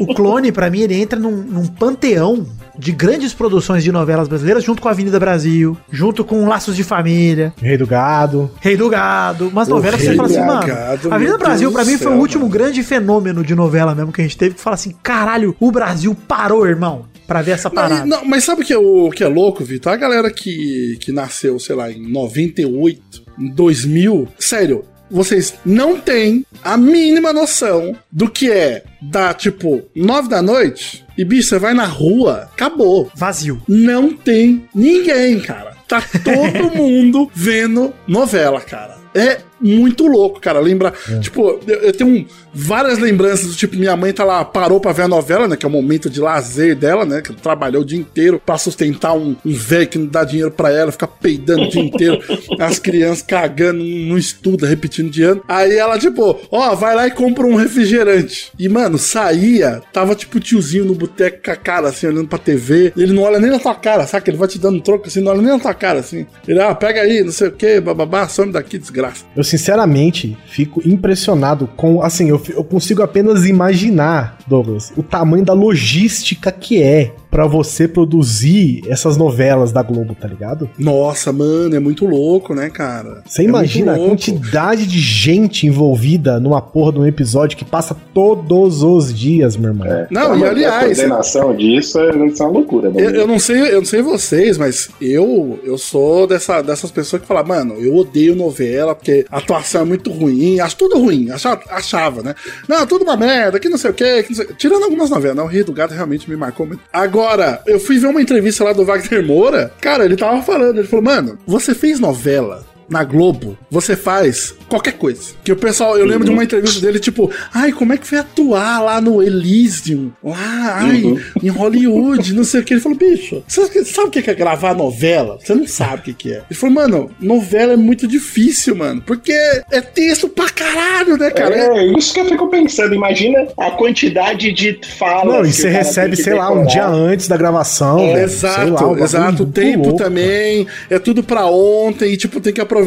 Speaker 3: O clone, pra mim, ele entra num, num panteão de grandes produções de novelas brasileiras, junto com a Avenida Brasil, junto com Laços de Família,
Speaker 5: Rei do Gado.
Speaker 3: Rei do Gado, umas novelas que você fala
Speaker 2: do
Speaker 3: assim, mano.
Speaker 2: Gado,
Speaker 3: A Avenida Brasil,
Speaker 2: do
Speaker 3: mim, foi o
Speaker 2: céu,
Speaker 3: último
Speaker 2: mano.
Speaker 3: grande fenômeno de novela mesmo que a gente teve, que fala assim, caralho, o Brasil parou, irmão, pra ver essa
Speaker 2: Não,
Speaker 3: parada.
Speaker 2: e- não, mas sabe o que é, o que é louco, Vitor? A galera que, que nasceu, sei lá, em 98, em 2000, sério, vocês não têm a mínima noção do que é dar, tipo, 9 da noite e, bicho, você vai na rua, acabou.
Speaker 3: Vazio.
Speaker 2: Não tem ninguém, cara. Tá todo mundo vendo novela, cara. É muito louco, cara. Lembra, tipo, eu, eu tenho um- várias lembranças do tipo, minha mãe tá lá, parou pra ver a novela, né? Que é o momento de lazer dela, né? Que trabalhou o dia inteiro pra sustentar um, um velho que não dá dinheiro pra ela, ficar peidando o dia inteiro, as crianças cagando, não estuda, repetindo de ano. Aí ela, tipo, ó, vai lá e compra um refrigerante. E, mano, saía, tava tipo o tiozinho no boteco com a cara assim, olhando pra TV. Ele não olha nem na tua cara, saca? Ele vai te dando um troco assim, não olha nem na tua cara assim. Ele, ah, pega aí, não sei o que, bababá, some daqui, desgraça.
Speaker 5: Eu sinceramente fico impressionado com. Assim, eu, eu consigo apenas imaginar, Douglas, o tamanho da logística que é pra você produzir essas novelas da Globo, tá ligado?
Speaker 2: Nossa, mano, é muito louco, né, cara?
Speaker 5: Você
Speaker 2: É
Speaker 5: imagina a quantidade de gente envolvida numa porra de um episódio que passa todos os dias, meu irmão.
Speaker 4: É.
Speaker 2: Não,
Speaker 4: Então,
Speaker 2: e aliás-
Speaker 4: A coordenação disso é, isso é uma loucura. né?
Speaker 2: Eu, eu não sei, eu não sei vocês, mas eu eu sou dessa, dessas pessoas que falam, mano, eu odeio novela porque a atuação é muito ruim, acho tudo ruim, achava, achava né? Não, tudo uma merda, que não sei o quê, que não sei... tirando algumas novelas, não, o Rei do Gado realmente me marcou muito. Agora, eu fui ver uma entrevista lá do Wagner Moura, cara, ele tava falando, ele falou, mano, você fez novela na Globo, você faz qualquer coisa. Que o pessoal, eu lembro de uma entrevista dele, tipo, ai, como é que foi atuar lá no Elysium? Lá, ai,
Speaker 4: Uhum.
Speaker 2: em Hollywood, não sei o que. Ele falou, bicho, você sabe o que é gravar novela? Você não sabe o que que é. Ele falou, mano, novela é muito difícil, mano, porque é texto pra caralho, né, cara?
Speaker 4: É, isso que eu fico pensando. Imagina a quantidade de falas.
Speaker 5: Não, e
Speaker 4: que
Speaker 5: você
Speaker 4: cara
Speaker 5: recebe, sei lá, um
Speaker 4: decorar.
Speaker 5: dia antes da gravação. velho. Sei
Speaker 2: Exato,
Speaker 5: lá,
Speaker 2: exato. O tempo
Speaker 5: louco,
Speaker 2: também. É tudo pra ontem. E, tipo, tem que aproveitar.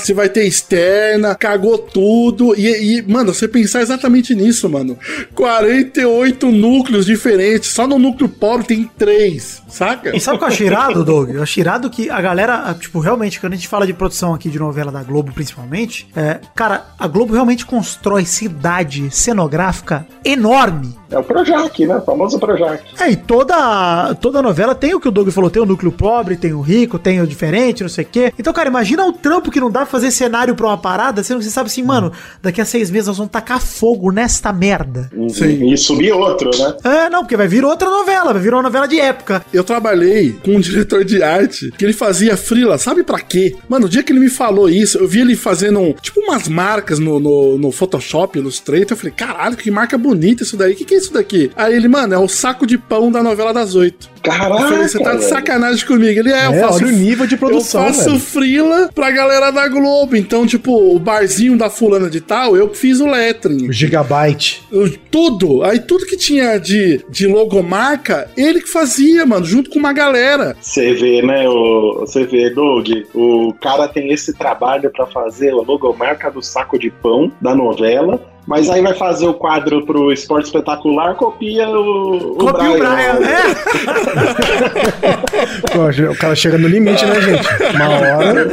Speaker 2: Se vai ter externa, cagou tudo. E, e, mano, você pensar exatamente nisso, mano. 48 núcleos diferentes. Só no núcleo pobre tem três, saca?
Speaker 3: E sabe o que eu acho irado, Doug? Eu acho irado que a galera, tipo, realmente, quando a gente fala de produção aqui de novela da Globo, principalmente, é, cara, a Globo realmente constrói cidade cenográfica enorme.
Speaker 4: É o Projac, né? O famoso Projac.
Speaker 3: É, e toda, toda novela tem o que o Doug falou, tem o núcleo pobre, tem o rico, tem o diferente, não sei o quê. Então, cara, imagina o trampo que não dá pra fazer cenário pra uma parada, sendo que você sabe assim, mano, daqui a seis meses nós vamos tacar fogo nesta merda.
Speaker 2: Sim.
Speaker 4: E subir outro, né?
Speaker 3: É, não, porque vai vir outra novela, vai vir uma novela de época.
Speaker 2: Eu trabalhei com um diretor de arte que ele fazia frila, sabe pra quê? Mano, o dia que ele me falou isso, eu vi ele fazendo um, tipo umas marcas no, no, no Photoshop, Illustrator. Eu falei, caralho, que marca bonita isso daí. O que, que é isso daqui? Aí ele, mano, é o saco de pão da novela das oito.
Speaker 4: Caraca!
Speaker 2: Eu falei, você tá de sacanagem comigo. Ele é, eu
Speaker 5: É,
Speaker 2: faço.
Speaker 5: olha o nível de produção,
Speaker 2: Eu faço
Speaker 5: velho.
Speaker 2: frila pra galera da Globo. Então, tipo, o barzinho da fulana de tal, eu que fiz o lettering.
Speaker 5: O Gigabyte.
Speaker 2: Eu- Tudo. Aí tudo que tinha de, de logomarca, ele que fazia, mano, junto com uma galera.
Speaker 4: Você vê, né, o, você vê, Doug, o cara tem esse trabalho pra fazer a logomarca do saco de pão da novela, mas aí vai fazer o quadro pro esporte espetacular, copia o,
Speaker 3: Copia o Brian.
Speaker 4: né?
Speaker 3: É.
Speaker 5: Pô, O cara chega no limite, né, gente? Uma hora.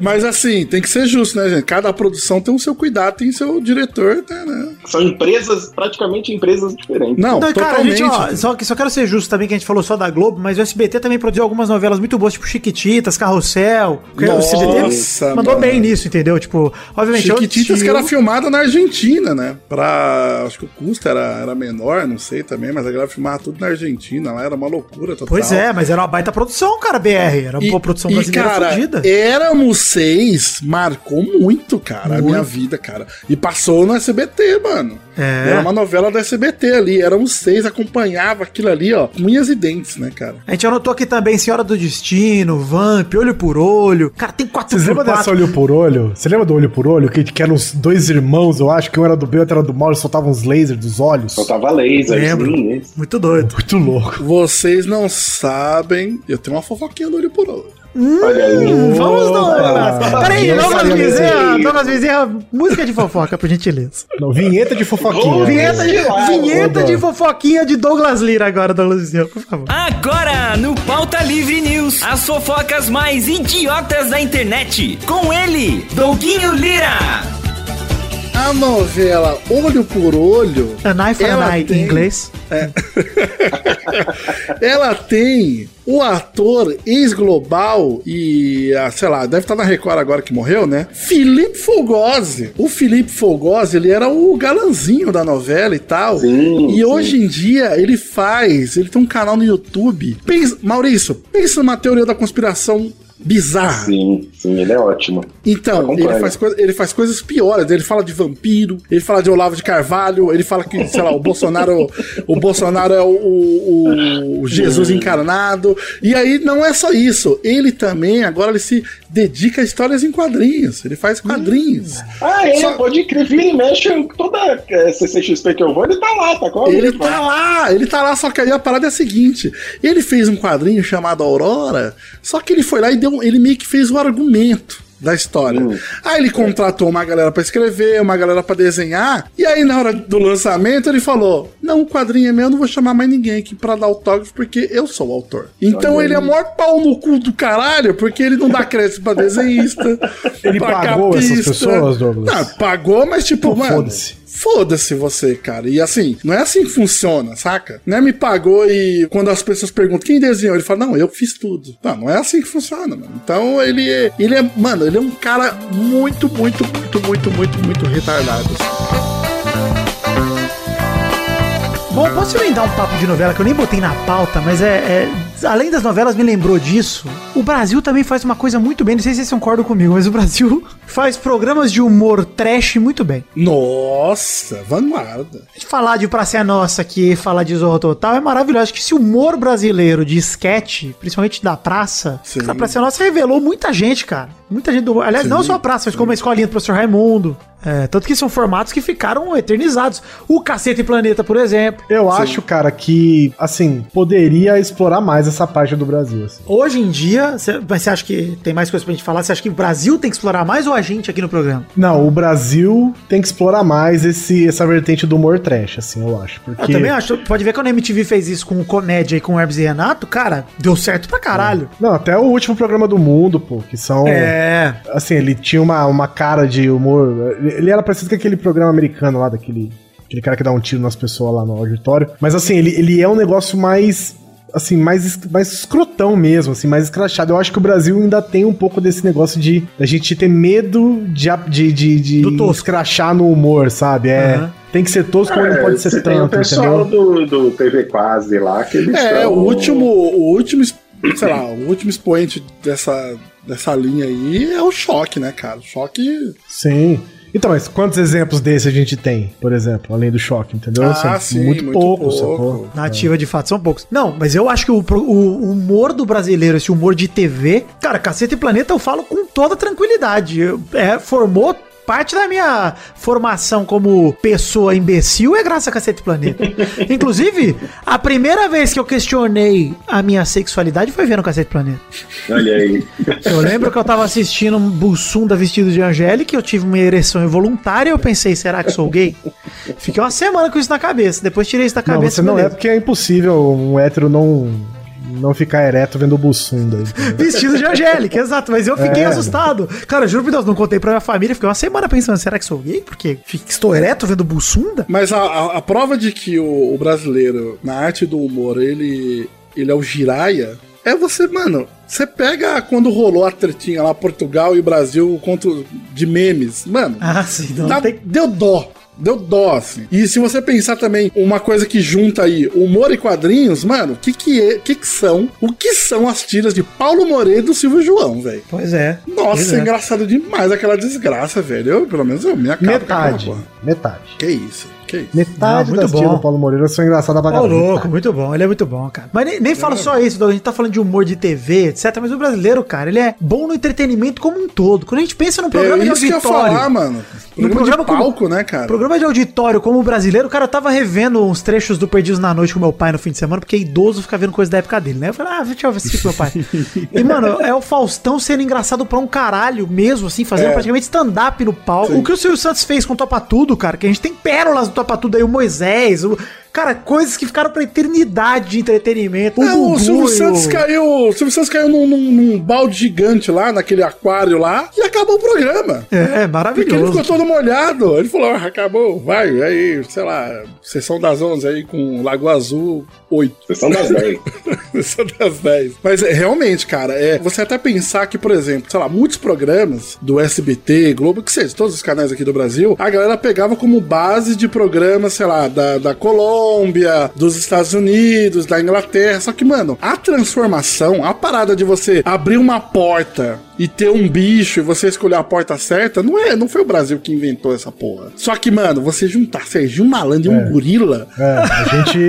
Speaker 2: Mas assim, tem que ser justo, né, gente? Cada produção tem o seu cuidado, tem seu diretor, tá, né?
Speaker 4: São empresas, praticamente empresas diferentes.
Speaker 2: Não,
Speaker 3: Não, e, cara, a
Speaker 2: totalmente.
Speaker 3: gente, ó, só, que- só quero ser justo também, que a gente falou só da Globo, mas o SBT também produziu algumas novelas muito boas, tipo Chiquititas, Carrossel. que o
Speaker 2: Nossa,
Speaker 3: SBT mandou
Speaker 2: mano.
Speaker 3: bem nisso, entendeu? Tipo, obviamente. é
Speaker 2: Chiquititas que
Speaker 3: estilo.
Speaker 2: era filmada na Argentina, né? Pra. Acho que o custo era, era menor, não sei também, mas a galera filmava tudo na Argentina, lá era uma loucura total.
Speaker 3: Pois é, mas era uma baita produção, cara, BR. Era uma produção brasileira
Speaker 2: cara,
Speaker 3: fodida.
Speaker 2: Éramos seis, marcou muito, cara, a
Speaker 3: Muito.
Speaker 2: minha vida, cara. E passou no SBT, mano.
Speaker 3: É.
Speaker 2: Era uma novela do SBT ali. Éramos seis, acompanhava aquilo ali, ó, unhas e dentes, né, cara?
Speaker 3: A gente anotou aqui também Senhora do Destino, Vamp, Olho por Olho. Cara, tem quatro
Speaker 5: Vocês
Speaker 3: por
Speaker 5: lembram dessa olho por olho? Você lembra do olho por olho? Que, que eram os dois irmãos, eu acho, que um era do bem, outro era do mal, eles soltavam uns lasers dos olhos.
Speaker 4: Soltava laser,
Speaker 3: Lembro.
Speaker 4: sim.
Speaker 3: Muito doido.
Speaker 5: Muito louco.
Speaker 2: Vocês não sabem, eu tenho uma fofoquinha no olho por olho.
Speaker 4: Olha aí.
Speaker 3: Vamos! Douglas. Peraí, Douglas Bezerra, Bezerra, música de fofoca, por gentileza.
Speaker 5: Não, vinheta de fofoquinha.
Speaker 4: Vou-
Speaker 3: Vinheta de, vinheta de
Speaker 5: Rodolfo.
Speaker 3: fofoquinha de Douglas Lira agora, Douglas Bezerra, por favor.
Speaker 7: Agora, no Pauta Livre News, as fofocas mais idiotas da internet. Com ele, Douguinho Lira.
Speaker 2: A novela Olho por Olho.
Speaker 3: A Knife for an Eye em
Speaker 2: tem-
Speaker 3: inglês.
Speaker 2: Ela tem o ator ex-global e, ah, sei lá, deve estar na Record agora que morreu, né? Felipe Fogosi. O Felipe Fogosi, ele era o galanzinho da novela e tal.
Speaker 4: Sim,
Speaker 2: e
Speaker 4: sim.
Speaker 2: hoje em dia ele faz, ele tem um canal no YouTube. Pensa, Maurício, pensa numa teoria da conspiração bizarra.
Speaker 4: Sim, sim, ele é ótimo.
Speaker 2: Então, ele faz, ele faz coisas piores. Ele fala de vampiro, ele fala de Olavo de Carvalho, ele fala que, sei lá, o Bolsonaro, o Bolsonaro é o, o- o Jesus encarnado. E aí não é só isso. Ele também, agora ele se dedica a histórias em quadrinhos. Ele faz quadrinhos.
Speaker 4: Ah, ele
Speaker 2: Só-
Speaker 4: pode crer, vira e mexe toda é, CCXP que eu vou, ele tá lá, tá com
Speaker 2: Ele tá lá, ele tá lá, só que aí a parada é a seguinte: ele fez um quadrinho chamado Aurora, só que ele foi lá e deu, um- ele meio que fez o argumento da história.
Speaker 4: Hum.
Speaker 2: Aí ele contratou uma galera pra escrever, uma galera pra desenhar, e aí na hora do lançamento ele falou: "Não, o quadrinho é meu, eu não vou chamar mais ninguém aqui pra dar autógrafo porque eu sou o autor". Então
Speaker 4: Olha
Speaker 2: ele é
Speaker 4: aí.
Speaker 2: maior pau no cu do caralho, porque ele não dá crédito pra desenhista.
Speaker 5: Ele
Speaker 2: pra
Speaker 5: pagou essas pessoas, Douglas?
Speaker 2: Não, pagou, mas tipo,
Speaker 5: Então,
Speaker 2: mano.
Speaker 5: Foda-se
Speaker 2: você, cara. E assim, não é assim que funciona, saca? Não é me pagou e quando as pessoas perguntam quem desenhou, ele fala, não, eu fiz tudo. Não, não é assim que funciona, mano. Então ele é, ele é, mano, ele é um cara muito, muito, muito, muito, muito, muito retardado. assim.
Speaker 3: Bom, posso emendar um papo de novela que eu nem botei na pauta, mas é, é- Além das novelas, me lembrou disso. O Brasil também faz uma coisa muito bem, não sei se vocês concordam comigo, mas o Brasil faz programas de humor trash muito bem.
Speaker 2: Nossa, vanguarda.
Speaker 3: Falar de Praça Nossa aqui, falar de Zorro Total é maravilhoso. Acho que se o humor brasileiro de sketch, principalmente da praça,
Speaker 2: Sim.
Speaker 3: a Praça Nossa revelou muita gente, cara. Muita gente do. Aliás,
Speaker 2: Sim,
Speaker 3: não só a praça, mas como a escolinha do professor Raimundo. É, tanto que são formatos que ficaram eternizados. O Cacete e Planeta, por exemplo.
Speaker 5: Eu acho, cara, que, assim, poderia explorar mais essa parte do Brasil. assim.
Speaker 3: Hoje em dia, você acha que tem mais coisa pra gente falar? Você acha que o Brasil tem que explorar mais ou a gente aqui no programa?
Speaker 5: Não, o Brasil tem que explorar mais esse, essa vertente do humor trash, assim, eu acho.
Speaker 3: Eu
Speaker 5: Porque...
Speaker 3: também acho. Pode ver que quando a MTV fez isso com comédia e com Hermes e Renato, cara, deu certo pra caralho.
Speaker 5: Não, até o último programa do mundo, pô, que são...
Speaker 3: É.
Speaker 5: Assim, ele tinha uma, uma cara de humor... Ele era parecido com aquele programa americano lá, daquele... Aquele cara que dá um tiro nas pessoas lá no auditório. Mas assim, ele, ele é um negócio mais... Assim, mais, mais escrotão mesmo, assim, mais escrachado. Eu acho que o Brasil ainda tem um pouco desse negócio de a gente ter medo de, de, de, de escrachar no humor, sabe? É.
Speaker 3: Aham.
Speaker 5: Tem que ser tosco, mas não pode ser
Speaker 4: É, você tem o
Speaker 5: tanto,
Speaker 4: pessoal
Speaker 5: entendeu?
Speaker 4: do, do TV Quase lá, que eles
Speaker 2: É, o último, o último, sei lá, o último expoente dessa, dessa linha aí é o choque, né, cara? O choque.
Speaker 5: Sim. Então, mas quantos exemplos desse a gente tem, por exemplo, além do choque, entendeu?
Speaker 2: Ah,
Speaker 5: Assim,
Speaker 2: sim,
Speaker 5: muito,
Speaker 2: muito
Speaker 5: pouco,
Speaker 2: pouco.
Speaker 5: sacou?
Speaker 3: Na ativa de fato são poucos. Não, mas eu acho que o, o humor do brasileiro, esse humor de TV, cara, Caceta e Planeta eu falo com toda tranquilidade. É, formou parte da minha formação como pessoa imbecil é graças a Caceta e Planeta. Inclusive, a primeira vez que eu questionei a minha sexualidade foi vendo Caceta e Planeta.
Speaker 4: Olha aí.
Speaker 3: Eu lembro que eu tava assistindo um Bussunda vestido de Angélica, eu tive uma ereção involuntária e eu pensei, será que sou gay? Fiquei uma semana com isso na cabeça, depois tirei isso da
Speaker 5: Não,
Speaker 3: cabeça.
Speaker 5: você não é porque é impossível um hétero não, não ficar ereto vendo o Bussunda.
Speaker 3: Vestido de Angélica, exato, mas eu fiquei
Speaker 5: É.
Speaker 3: assustado. Cara, juro por Deus, não contei pra minha família, fiquei uma semana pensando, será que sou gay? Porque estou ereto vendo Bussunda?
Speaker 2: Mas a, a- a prova de que o, o brasileiro, na arte do humor, ele, ele é o giraia, é você, mano. Você pega quando rolou a tretinha lá, Portugal e Brasil contra, de memes. Mano,
Speaker 3: Ah, sim, não
Speaker 2: dá-
Speaker 3: tem...
Speaker 2: deu dó. Deu dó, assim. E se você pensar também uma coisa que junta aí humor e quadrinhos, mano, o que que, é, que que são? O que são as tiras de Paulo Moreira e do Silvio João, velho?
Speaker 3: Pois é.
Speaker 2: Nossa,
Speaker 3: Pois
Speaker 2: é engraçado demais aquela desgraça, velho. Eu, pelo menos, eu me acabo com aquela
Speaker 5: Metade.
Speaker 2: porra.
Speaker 5: Metade.
Speaker 2: Que isso? Que isso?
Speaker 5: Metade
Speaker 3: Não, muito
Speaker 5: das
Speaker 3: bom.
Speaker 5: do Paulo Moreira são engraçadas pra
Speaker 3: Ô, louco, muito bom, ele é muito bom, cara. Mas nem, nem falo só isso, Douglas, a gente tá falando de humor de TV, etc. Mas o brasileiro, cara, ele é bom no entretenimento como um todo. Quando a gente pensa num programa
Speaker 2: é
Speaker 3: de
Speaker 2: isso que eu ia
Speaker 3: auditório.
Speaker 2: falar, mano.
Speaker 3: No
Speaker 2: Programa,
Speaker 3: programa
Speaker 2: de
Speaker 3: como-
Speaker 2: palco, né, cara?
Speaker 3: Programa de auditório como o brasileiro, cara, eu tava revendo uns trechos do Perdidos na Noite com meu pai no fim de semana, porque idoso fica vendo coisa da época dele, né? Eu falei, ah, deixa eu ver assistir com meu pai. e, mano, é o Faustão sendo engraçado pra um caralho mesmo, assim, fazendo
Speaker 2: É.
Speaker 3: praticamente stand-up no palco.
Speaker 2: Sim.
Speaker 3: O que o Silvio Santos fez com o Topa Tudo, cara, que a gente tem pérolas do Topa Tudo aí, o Moisés, o... Cara, coisas que ficaram pra eternidade de entretenimento.
Speaker 2: É, o Silvio Santos caiu. O Silvio Santos caiu num, num- num balde gigante lá, naquele aquário lá, e acabou o programa.
Speaker 3: É,
Speaker 2: Porque ele
Speaker 3: maravilhoso.
Speaker 2: ficou todo molhado. Ele falou: ah, acabou, vai, aí, sei lá, sessão das 11 aí com Lagoa Azul 8.
Speaker 4: Sessão das 10.
Speaker 2: Sessão das 10. Mas é, realmente, cara, é você até pensar que, por exemplo, sei lá, muitos programas do SBT, Globo, que seja, todos os canais aqui do Brasil, a galera pegava como base de programas, sei lá, da, da Colômbia, dos Estados Unidos, da Inglaterra. Só que, mano, a transformação, a parada de você abrir uma porta e ter um bicho e você escolher a porta certa, não é, não foi o Brasil que inventou essa porra. Só que, mano, você juntar Serginho Malandro e um gorila,
Speaker 5: É, a gente,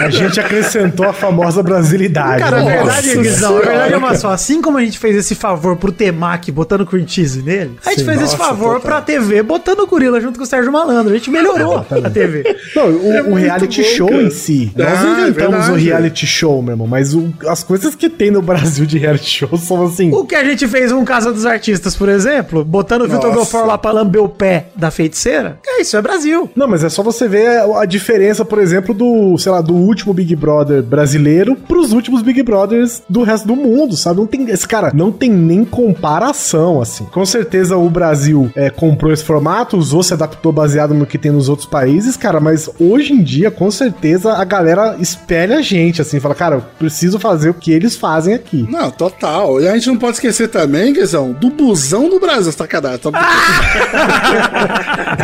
Speaker 5: a gente acrescentou a famosa brasilidade.
Speaker 3: Cara, a
Speaker 5: né?
Speaker 3: verdade,
Speaker 2: Nossa
Speaker 3: Guizão, a verdade é uma só. Assim como a gente fez esse favor pro Temaki botando cream cheese nele, a gente
Speaker 5: Sim,
Speaker 3: fez esse
Speaker 2: nossa,
Speaker 3: favor
Speaker 2: total.
Speaker 3: pra TV botando o gorila junto com o Sérgio Malandro. A gente melhorou a TV.
Speaker 5: Não, o,
Speaker 2: É
Speaker 5: o reality
Speaker 2: bom,
Speaker 5: show
Speaker 2: cara.
Speaker 5: em si.
Speaker 2: Ah,
Speaker 5: Nós
Speaker 2: é
Speaker 5: inventamos o
Speaker 2: verdade.
Speaker 5: reality show, meu irmão. Mas o- as coisas que tem no Brasil de reality show são assim.
Speaker 3: O que a gente fez com Casa dos Artistas, por exemplo, botando o Vitor. Belfort lá pra lamber o pé da feiticeira, é isso, é Brasil.
Speaker 5: Não, mas é só você ver a, a diferença, por exemplo, do, sei lá, do último Big Brother brasileiro pros últimos Big Brothers do resto do mundo, sabe? Não tem, esse cara, não tem nem comparação, assim. Com certeza o Brasil é, comprou esse formato, usou, se adaptou baseado no que tem nos outros países, cara, mas hoje em dia, com certeza, a galera espelha a gente, assim, fala, cara, eu preciso fazer o que eles fazem aqui.
Speaker 2: Não, total. E a gente não pode esquecer esquecer também, Guizão, do busão do Brasil. Sacanagem. Tá...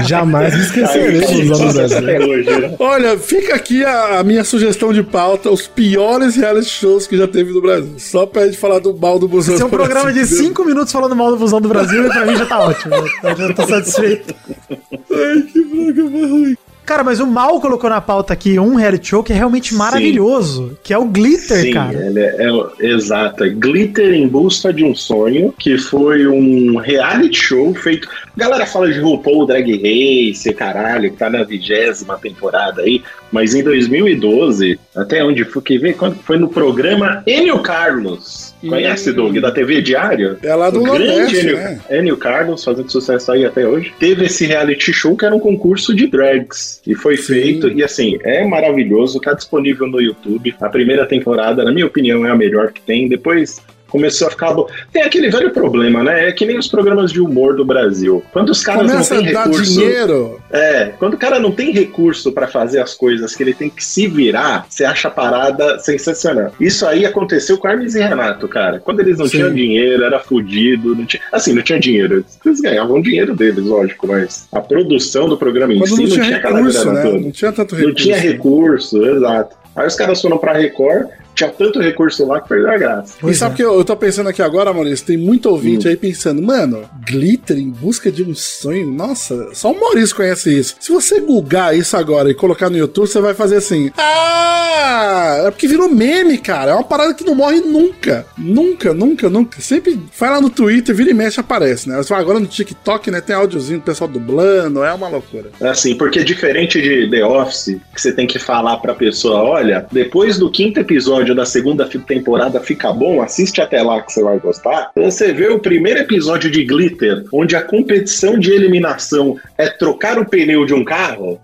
Speaker 5: Jamais me esquecerei dos anos
Speaker 4: até
Speaker 5: brasileiros.
Speaker 4: hoje, né?
Speaker 2: Olha, fica aqui a, a minha sugestão de pauta: os piores reality shows que já teve no Brasil. Só pra gente falar do mal do busão
Speaker 3: Esse é um
Speaker 2: do
Speaker 3: programa de
Speaker 2: Brasil.
Speaker 3: 5 minutos falando mal do busão do Brasil e pra mim já tá ótimo. Eu já tô satisfeito.
Speaker 2: Ai, que programa ruim.
Speaker 3: Cara, mas o Mal colocou na pauta aqui um reality show que é realmente maravilhoso, que é o Glitter,
Speaker 4: Sim,
Speaker 3: cara.
Speaker 4: ele é, é o- exato. É Glitter em Busca de um Sonho, que foi um reality show feito. A galera fala de RuPaul Drag Race, caralho, que tá na vigésima temporada aí. Mas em 2012, até onde foi, quer ver? Quando foi no programa Enio Carlos. Conhece, Doug, da TV Diário?
Speaker 2: É lá do
Speaker 4: O grande
Speaker 2: Nordeste,
Speaker 4: Enio,
Speaker 2: né?
Speaker 4: Enio Carlos, fazendo sucesso aí até hoje. Teve esse reality show que era um concurso de drags. E foi
Speaker 2: Sim.
Speaker 4: feito, e assim, é maravilhoso, tá disponível no YouTube. A primeira temporada, na minha opinião, é a melhor que tem. Depois começou a ficar. bo- Tem aquele velho problema, né? É que nem os programas de humor do Brasil. Quando os caras
Speaker 2: Começa
Speaker 4: não têm recurso.
Speaker 2: dinheiro.
Speaker 4: É, quando o cara não tem recurso pra fazer as coisas que ele tem que se virar, você acha a parada sensacional. Isso aí aconteceu com Hermes e Renato, cara. Quando eles não
Speaker 2: Sim.
Speaker 4: tinham dinheiro, era fudido, não tinha, assim, não tinha dinheiro. Eles ganhavam dinheiro deles, lógico, mas a produção do programa em
Speaker 2: Quando
Speaker 4: si
Speaker 2: não tinha
Speaker 4: aquela
Speaker 2: recurso,
Speaker 4: grana
Speaker 2: né?
Speaker 4: toda.
Speaker 2: Não tinha tanto
Speaker 4: Não
Speaker 2: recurso.
Speaker 4: tinha recurso, exato. Aí os caras foram pra Record, tinha tanto recurso lá que perdeu a graça.
Speaker 2: E
Speaker 3: Pois
Speaker 2: sabe
Speaker 3: é.
Speaker 2: que eu, eu tô pensando aqui agora, Maurício? Tem muito ouvinte
Speaker 4: Hum.
Speaker 2: aí pensando, mano, glitter em busca de um sonho? Nossa, só o Maurício conhece isso. Se você googar isso agora e colocar no YouTube, você vai fazer assim. Ah! É porque virou meme, cara. É uma parada que não morre nunca. Nunca, nunca, nunca. Sempre vai lá no Twitter, vira e mexe aparece, né? Agora no TikTok, né? Tem áudiozinho do pessoal dublando, é uma loucura.
Speaker 4: Assim, porque diferente de The Office, que você tem que falar pra pessoa, olha, depois do quinto episódio da segunda temporada fica bom, assiste até lá que você vai gostar. Você vê o primeiro episódio de Glitter, onde a competição de eliminação é trocar o pneu de um carro,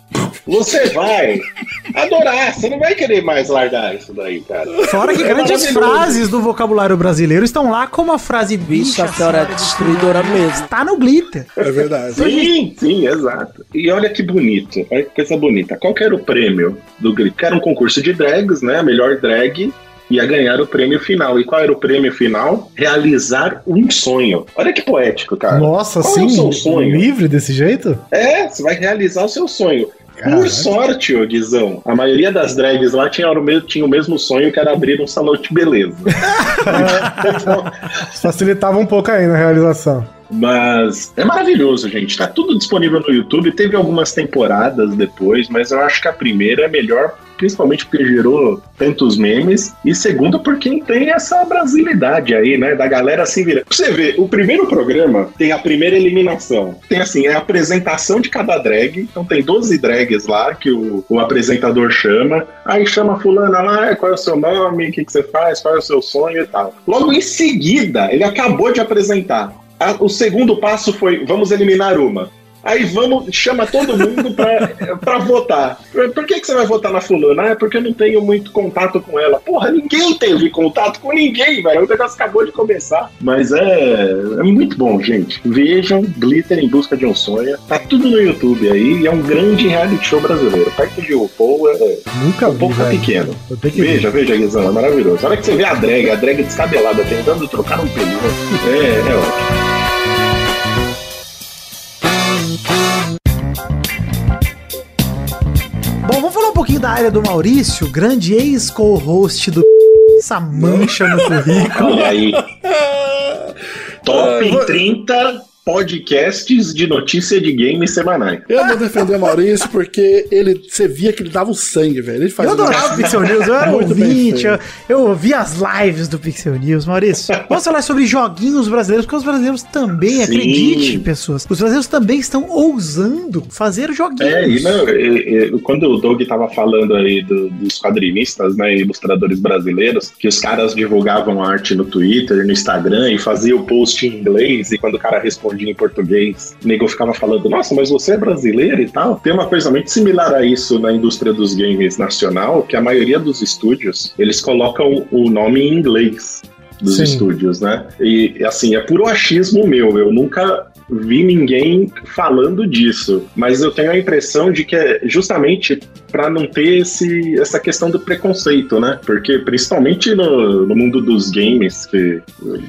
Speaker 4: você vai adorar, você não vai querer mais largar isso daí, cara.
Speaker 3: Fora que
Speaker 4: É
Speaker 3: grandes frases do vocabulário brasileiro estão lá como a frase
Speaker 8: Bicho, a
Speaker 3: bicha,
Speaker 8: senhora é destruidora mesmo.
Speaker 3: Tá no glitter.
Speaker 2: É verdade.
Speaker 4: Sim, sim, exato. E olha que bonito, olha que coisa bonita. Qual que era o prêmio do Glitter? Que Era um concurso de drags, né? A melhor drag ia ganhar o prêmio final. E qual era o prêmio final? Realizar um sonho. Olha que poético, cara.
Speaker 5: Nossa,
Speaker 4: Qual é o seu sonho?
Speaker 5: livre desse jeito?
Speaker 4: É, você vai realizar o seu sonho.
Speaker 5: Caralho.
Speaker 4: Por sorte, ô Guizão, a maioria das drags lá tinha o, mesmo, tinha o mesmo sonho que era abrir um salão de beleza.
Speaker 5: Facilitava um pouco aí na realização.
Speaker 4: Mas é maravilhoso, gente. Tá tudo disponível no YouTube. Teve algumas temporadas depois, mas eu acho que a primeira é melhor, principalmente porque gerou tantos memes. E segundo, porque tem essa brasilidade aí, né? Da galera se virar. Pra você ver, o primeiro programa tem a primeira eliminação. Tem assim, é a apresentação de cada drag. Então tem 12 drags lá que o, o apresentador chama. Aí chama fulana lá, "Ah, qual é o seu nome, o que, que você faz, qual é o seu sonho e tal. Logo em seguida, ele acabou de apresentar. O segundo passo foi: vamos eliminar uma. Aí vamos, chama todo mundo pra, pra votar. Por que, que você vai votar na fulana? Ah, é porque eu não tenho muito contato com ela. Porra, ninguém teve contato com ninguém, velho. O negócio acabou de começar. Mas é, é muito bom, gente. Vejam Glitter em Busca de um Sonho. Tá tudo no YouTube aí e é um grande reality show brasileiro. Perto de RuPaul, é,
Speaker 5: Nunca vi,
Speaker 4: tá
Speaker 5: velho.
Speaker 4: pequeno.
Speaker 5: Que ver.
Speaker 4: Veja, veja, Guizão, é maravilhoso. A hora que você vê a drag, a drag descabelada tentando trocar um pneu, é, é ótimo.
Speaker 3: Bom, vamos falar um pouquinho da área do Maurício, grande ex-co-host do essa mancha no currículo.
Speaker 4: Olha aí.
Speaker 2: Ah,
Speaker 4: Top
Speaker 2: vou-
Speaker 4: 30 podcasts de notícia de games semanais.
Speaker 2: Eu vou defender o Maurício porque ele, você via que ele dava o sangue, velho. Ele
Speaker 3: Eu
Speaker 2: fazia
Speaker 3: adorava o Pixel News, eu era
Speaker 2: Muito bem
Speaker 3: ouvinte, eu, eu ouvia as lives do Pixel News. Maurício, vamos falar sobre joguinhos brasileiros, porque os brasileiros também,
Speaker 4: Sim.
Speaker 3: acredite, pessoas, os brasileiros também estão ousando fazer joguinhos.
Speaker 4: É, e não, e- e- quando o Doug tava falando aí do- dos quadrinistas, né, ilustradores brasileiros, que os caras divulgavam arte no Twitter, no Instagram e faziam o post em inglês, e quando o cara respondia em português, o nego ficava falando, nossa, mas você é brasileiro e tal. Tem uma coisa muito similar a isso na indústria dos games nacional, que a maioria dos estúdios, eles colocam o nome em inglês dos
Speaker 5: Sim.
Speaker 4: estúdios, né? E assim, é puro achismo meu. Eu nunca vi ninguém falando disso, mas eu tenho a impressão de que é justamente para não ter esse, essa questão do preconceito, né? Porque principalmente no, no mundo dos games, que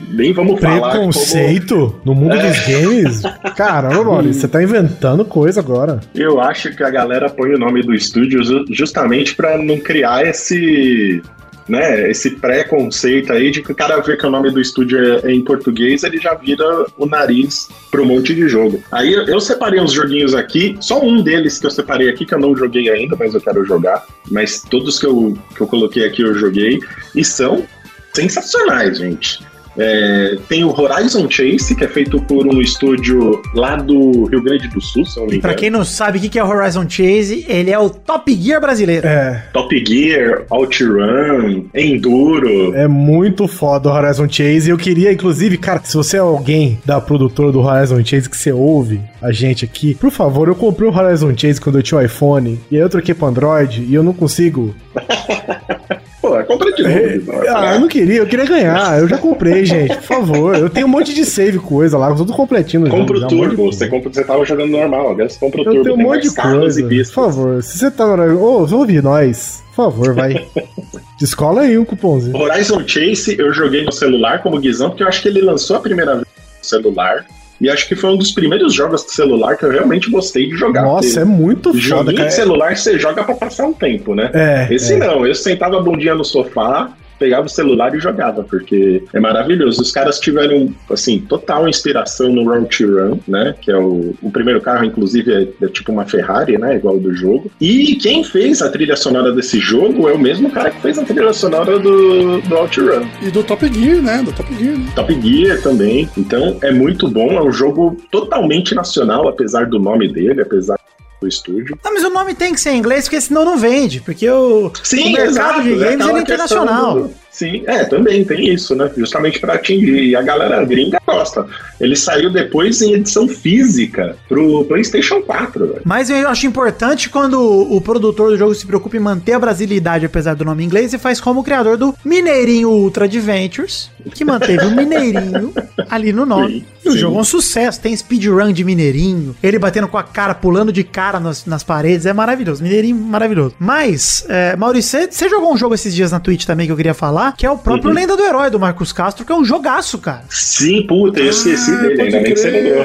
Speaker 4: nem vamos falar.
Speaker 5: Preconceito no mundo
Speaker 4: É.
Speaker 5: dos games? Caramba, Maurício, você tá inventando coisa agora.
Speaker 4: Eu acho que a galera põe o nome do estúdio ju- justamente para não criar esse. Né, esse preconceito aí de que o cara vê que o nome do estúdio é, é em português, ele já vira o nariz para um monte de jogo. Aí eu, eu separei uns joguinhos aqui, só um deles que eu separei aqui, que eu não joguei ainda, mas eu quero jogar. Mas todos que eu, que eu coloquei aqui eu joguei. E são sensacionais, gente. É, tem o Horizon Chase, que é feito por um estúdio lá do Rio Grande do Sul, se eu não me
Speaker 3: Pra quem não sabe o que que é o Horizon Chase, ele é o Top Gear brasileiro.
Speaker 5: É,
Speaker 4: Top Gear, OutRun, Enduro.
Speaker 5: é muito foda o Horizon Chase. E eu queria, inclusive, cara, se você é alguém da produtora do Horizon Chase que você ouve a gente aqui, por favor, eu comprei o Horizon Chase quando eu tinha o iPhone. E aí eu troquei pro Android e eu não consigo.
Speaker 4: Pô, compra de novo. é
Speaker 5: Ah, eu não queria, eu queria ganhar. Eu já comprei, gente. Por favor. Eu tenho um monte de save coisa lá, tudo completinho
Speaker 4: Compra o turbo. Você, compra, você tava jogando normal, agora você compra o turbo.
Speaker 5: tenho um
Speaker 4: tem
Speaker 5: monte de coisa. Por favor, se você tá. Ô, ouve nós. Por favor, vai. Descola aí um cupomzinho.
Speaker 4: Horizon Chase eu joguei no celular como Guizão, porque eu acho que ele lançou a primeira vez no celular. E acho que foi um dos primeiros jogos de celular que eu realmente gostei de jogar.
Speaker 5: Nossa, é muito foda,
Speaker 4: Joguinho
Speaker 5: cara.
Speaker 4: de celular você joga pra passar um tempo, né?
Speaker 5: É.
Speaker 4: Esse
Speaker 5: é.
Speaker 4: não, eu sentava a bundinha no sofá, pegava o celular e jogava, porque é maravilhoso. Os caras tiveram, assim, total inspiração no Road to Run, né? Que é o, o primeiro carro, inclusive, é, é tipo uma Ferrari, né? Igual do jogo. E quem fez a trilha sonora desse jogo é o mesmo cara que fez a trilha sonora do, do to Run.
Speaker 2: E do Top Gear, né? Do Top Gear, né?
Speaker 4: Top Gear também. Então é muito bom, é um jogo totalmente nacional, apesar do nome dele, apesar do estúdio.
Speaker 3: Não, mas o nome tem que ser em inglês, porque senão não vende. Porque o,
Speaker 4: Sim,
Speaker 3: o mercado
Speaker 4: exato,
Speaker 3: de
Speaker 4: é
Speaker 3: games ele é internacional.
Speaker 4: do- Sim, é, também tem isso, né? Justamente para atingir. E a galera gringa gosta. Ele saiu depois em edição física pro PlayStation 4, velho.
Speaker 3: Mas eu acho importante quando o, produtor do jogo se preocupa em manter a brasilidade, apesar do nome inglês, e faz como o criador do Mineirinho Ultra Adventures, que manteve o Mineirinho ali no nome.
Speaker 4: Sim,
Speaker 3: e o
Speaker 4: sim.
Speaker 3: jogo é um sucesso, tem speedrun de Mineirinho, ele batendo com a cara, pulando de cara nas, nas paredes, é maravilhoso. Mineirinho maravilhoso. Mas, é, Maurício, você jogou um jogo esses dias na Twitch também que eu queria falar, que é o próprio
Speaker 4: Uhum.
Speaker 3: Lenda do Herói do Marcos Castro, que é um jogaço, cara.
Speaker 4: Sim, puta, eu esqueci
Speaker 2: Ah,
Speaker 4: dele, ainda bem que você lembrou.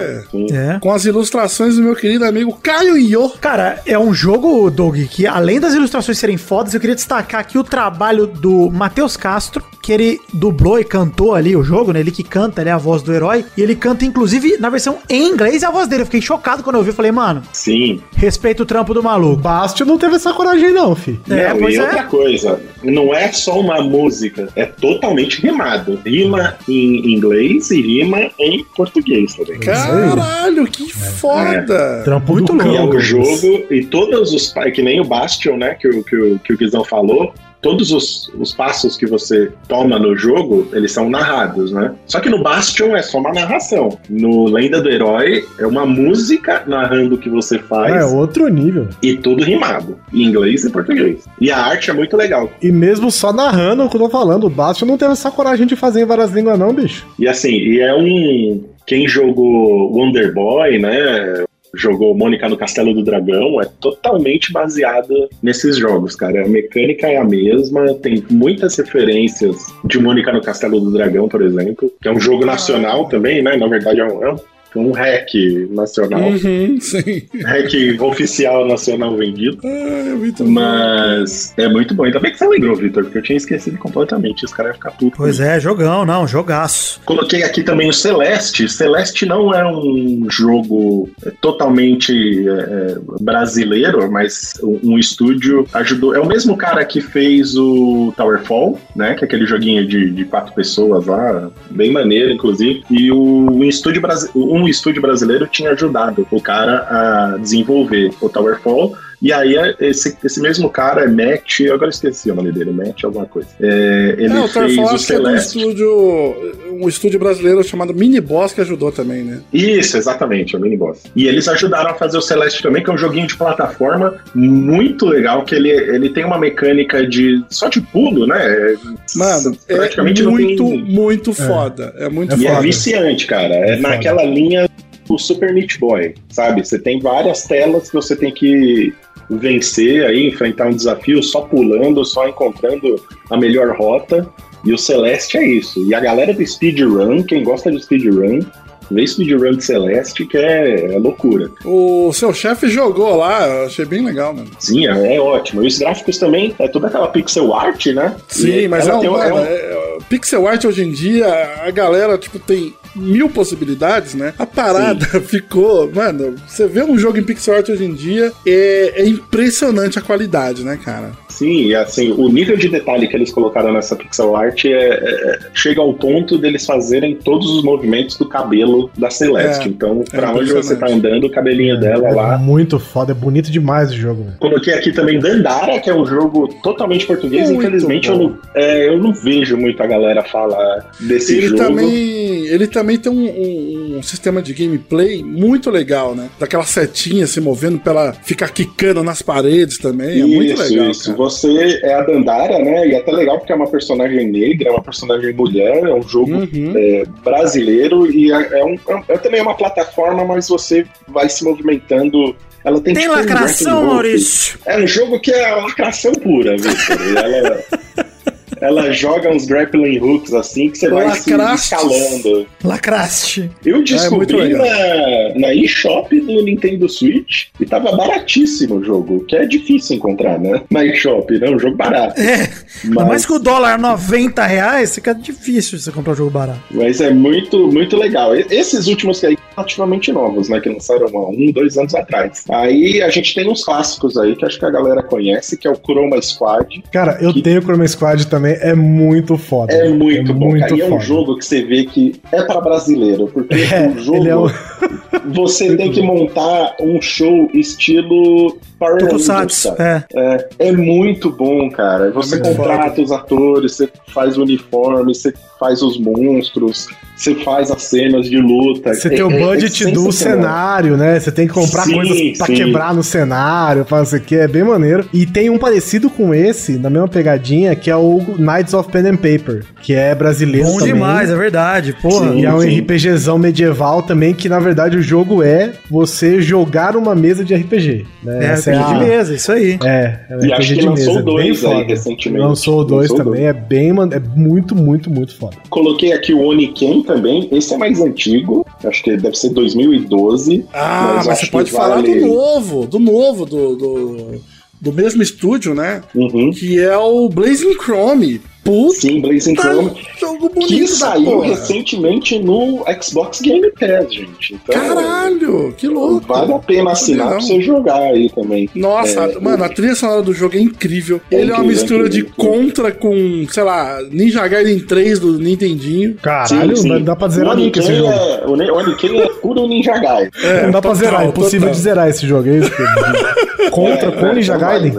Speaker 3: É.
Speaker 2: Com as ilustrações do meu querido amigo Caio Iô.
Speaker 3: Cara, é um jogo, Doug, que além das ilustrações serem fodas, eu queria destacar aqui o trabalho do Matheus Castro, que ele dublou e cantou ali o jogo, né? Ele que canta, ele é a voz do herói. E ele canta, inclusive, na versão em inglês, a voz dele. Eu fiquei chocado quando eu vi. Eu falei, mano,
Speaker 4: Sim.
Speaker 3: respeita o trampo do maluco.
Speaker 5: Bastion não teve essa coragem, não, fi.
Speaker 3: É,
Speaker 4: Não,
Speaker 3: pois
Speaker 4: e
Speaker 3: é.
Speaker 4: outra coisa, não é só uma música, é totalmente rimado. Rima em inglês e rima em português também.
Speaker 2: Caralho, que foda.
Speaker 5: Trampo
Speaker 3: Muito louco.
Speaker 4: E é um jogo, e todos os. Que nem o Bastion, né? Que, o- que, o- que o Guizão falou. Todos os, os passos que você toma no jogo, eles são narrados, né? Só que no Bastion é só uma narração. No Lenda do Herói é uma música narrando o que você faz
Speaker 5: É outro nível.
Speaker 4: e tudo rimado. Em inglês e português. E a arte é muito legal.
Speaker 5: E mesmo só narrando o que eu tô falando, o Bastion não teve essa coragem de fazer em várias línguas, não, bicho.
Speaker 4: E assim, e é um. Quem jogou Wonder Boy, né? Jogou Mônica no Castelo do Dragão, é totalmente baseada nesses jogos, cara. A mecânica é a mesma, tem muitas referências de Mônica no Castelo do Dragão, por exemplo, que é um jogo nacional também, né? Na verdade, é um, é um, é hack nacional,
Speaker 2: Uhum, sim.
Speaker 4: hack oficial nacional vendido.
Speaker 2: Ah, muito bom.
Speaker 4: Mas é muito bom. Ainda bem que você lembrou, Vitor, porque eu tinha esquecido completamente. Os caras iam ficar putos.
Speaker 3: Pois é, jogão, não, jogaço.
Speaker 4: Coloquei aqui também o Celeste. Celeste não é um jogo é, totalmente é, é, brasileiro, mas um, um estúdio ajudou. É o mesmo cara que fez o Towerfall, né? Que é aquele joguinho de, de quatro pessoas lá, bem maneiro, inclusive. E o, um, estúdio, brasi- um estúdio brasileiro tinha ajudado o cara a desenvolver o Towerfall. E aí, esse, esse mesmo cara é Matt, eu agora esqueci o nome dele, Matt alguma coisa. É, ele
Speaker 2: É, o
Speaker 4: fez o
Speaker 2: que é um
Speaker 4: Celeste.
Speaker 2: estúdio, um estúdio brasileiro chamado Mini Boss que ajudou também, né?
Speaker 4: Isso, exatamente, é o Miniboss. E eles ajudaram a fazer o Celeste também, que é um joguinho de plataforma muito legal, que ele, ele tem uma mecânica de só de pulo, né?
Speaker 2: Mano, é
Speaker 4: Praticamente não
Speaker 2: muito,
Speaker 4: tem-
Speaker 2: muito foda. É muito
Speaker 4: E é
Speaker 2: foda.
Speaker 4: viciante, cara. É,
Speaker 5: É
Speaker 4: naquela linha o Super Meat Boy, sabe? Você tem várias telas que você tem que vencer aí, enfrentar um desafio só pulando, só encontrando a melhor rota. E o Celeste é isso. E a galera do speedrun, quem gosta de speedrun, vê speedrun de Celeste que é, é loucura.
Speaker 2: O seu chefe jogou lá, eu achei bem legal, mano.
Speaker 4: Sim, é, é ótimo. E os gráficos também, é toda aquela pixel art, né?
Speaker 2: Sim,
Speaker 4: E
Speaker 2: mas é um,
Speaker 4: é um-
Speaker 2: é- pixel art hoje em dia, a galera, tipo, tem mil possibilidades, né? A parada ficou, mano, você vê um jogo em pixel art hoje em dia, é, é impressionante a qualidade, né, cara?
Speaker 4: Sim, e assim, o nível de detalhe que eles colocaram nessa pixel art é, é- chega ao ponto deles fazerem todos os movimentos do cabelo da Celeste.
Speaker 2: É,
Speaker 4: então,
Speaker 2: é
Speaker 4: pra onde você tá andando, o cabelinho dela
Speaker 5: É
Speaker 4: lá.
Speaker 5: muito foda, é bonito demais o jogo.
Speaker 4: Coloquei aqui também Dandara, que é um jogo totalmente português.
Speaker 2: Muito
Speaker 4: Infelizmente, eu não, é, eu não vejo muita galera falar desse
Speaker 2: Ele
Speaker 4: jogo.
Speaker 2: também, ele também tem um, um- um sistema de gameplay muito legal, né? Daquela setinha se movendo pra ela ficar quicando nas paredes também. É muito
Speaker 4: isso,
Speaker 2: legal.
Speaker 4: isso.
Speaker 2: cara.
Speaker 4: Você é a Dandara, né? E é até legal porque é uma personagem negra, é uma personagem mulher, é um jogo
Speaker 2: Uhum.
Speaker 4: é, brasileiro e é, é um, é, também uma plataforma, mas você vai se movimentando. Ela tem,
Speaker 3: Tem
Speaker 4: tipo, um
Speaker 3: lacração,
Speaker 4: hook.
Speaker 3: Maurício.
Speaker 4: É um jogo que é lacração pura, Victor. E ela, ela joga uns grappling hooks assim que você vai se escalando.
Speaker 3: Lacraste.
Speaker 4: Eu
Speaker 2: É
Speaker 4: descobri
Speaker 2: legal.
Speaker 4: na, na eShop do Nintendo Switch e tava baratíssimo o jogo, que é difícil encontrar, né? Na eShop, né? Um jogo barato.
Speaker 3: É,
Speaker 4: Mas-
Speaker 3: mais que o dólar é 90 reais, fica difícil você comprar um jogo barato.
Speaker 4: Mas é muito, muito legal. Esses últimos que aí relativamente novos, né? Que lançaram há um, dois anos atrás. Aí a gente tem uns clássicos aí que acho que a galera conhece, que é o Chroma Squad.
Speaker 5: Cara, eu
Speaker 4: Que-
Speaker 5: tenho o Chroma Squad também, é muito foda.
Speaker 4: É muito bom,
Speaker 5: muito
Speaker 4: cara. E é um
Speaker 5: foda.
Speaker 4: jogo que você vê que é para brasileiro, porque
Speaker 5: É,
Speaker 4: o jogo
Speaker 5: é um-
Speaker 4: você tem que montar um show estilo Power Rangers,
Speaker 3: é.
Speaker 4: É, é muito bom, cara. Você
Speaker 2: muito
Speaker 4: contrata os atores, você faz o uniforme, você faz os monstros, você faz as cenas de luta.
Speaker 5: Você
Speaker 4: É-
Speaker 5: tem o
Speaker 4: é- é
Speaker 5: budget do
Speaker 4: sensacional.
Speaker 5: cenário, né? Você tem que comprar
Speaker 4: Sim,
Speaker 5: coisas pra
Speaker 4: sim.
Speaker 5: quebrar no cenário, pra isso aqui, é bem maneiro. E tem um parecido com esse, na mesma pegadinha, que é o Knights of Pen and Paper, que é brasileiro
Speaker 3: Bom
Speaker 5: também.
Speaker 3: demais, é verdade, porra.
Speaker 4: Sim.
Speaker 5: E é um RPGzão medieval também, que na verdade o jogo é você jogar uma mesa de RPG. Né?
Speaker 3: É,
Speaker 5: Essa
Speaker 3: RPG de mesa, isso aí.
Speaker 5: É, é um
Speaker 4: E acho que lançou
Speaker 5: é
Speaker 4: dois
Speaker 5: bem
Speaker 4: aí
Speaker 5: foda.
Speaker 4: recentemente.
Speaker 5: Lançou o dois
Speaker 4: Lançou
Speaker 5: também, é bem, é muito, muito, muito foda.
Speaker 4: Coloquei aqui o Oniken também. Esse é mais antigo. Acho que deve ser 2012.
Speaker 2: Ah, mas,
Speaker 4: acho
Speaker 2: você pode
Speaker 4: vale-
Speaker 2: falar do novo, do novo, do, do, do mesmo estúdio, né?
Speaker 4: Uhum.
Speaker 2: Que é o Blazing Chrome. Puta,
Speaker 4: Sim, Blazing Chrome.
Speaker 2: jogo bonito
Speaker 4: Que saiu
Speaker 2: porra.
Speaker 4: recentemente no Xbox Game Pass, gente. Então,
Speaker 2: Caralho, que louco.
Speaker 4: Vale a pena assinar pra você jogar aí também.
Speaker 2: Nossa,
Speaker 4: É,
Speaker 2: mano, a trilha sonora do jogo é incrível. Ele é uma
Speaker 4: incrível,
Speaker 2: mistura
Speaker 4: é
Speaker 2: de contra com, sei lá, Ninja Gaiden 3 do Nintendinho.
Speaker 5: Caralho,
Speaker 4: Sim, sim.
Speaker 5: dá- pra zerar
Speaker 4: o
Speaker 5: nunca esse jogo.
Speaker 4: é, o o Oniken é puro Ninja Gaiden.
Speaker 2: É,
Speaker 5: Não dá pra
Speaker 2: total,
Speaker 5: zerar, é impossível
Speaker 2: total.
Speaker 5: de zerar esse jogo, é isso? Pedro? Contra
Speaker 4: É,
Speaker 5: com
Speaker 4: é,
Speaker 5: Ninja Gaiden?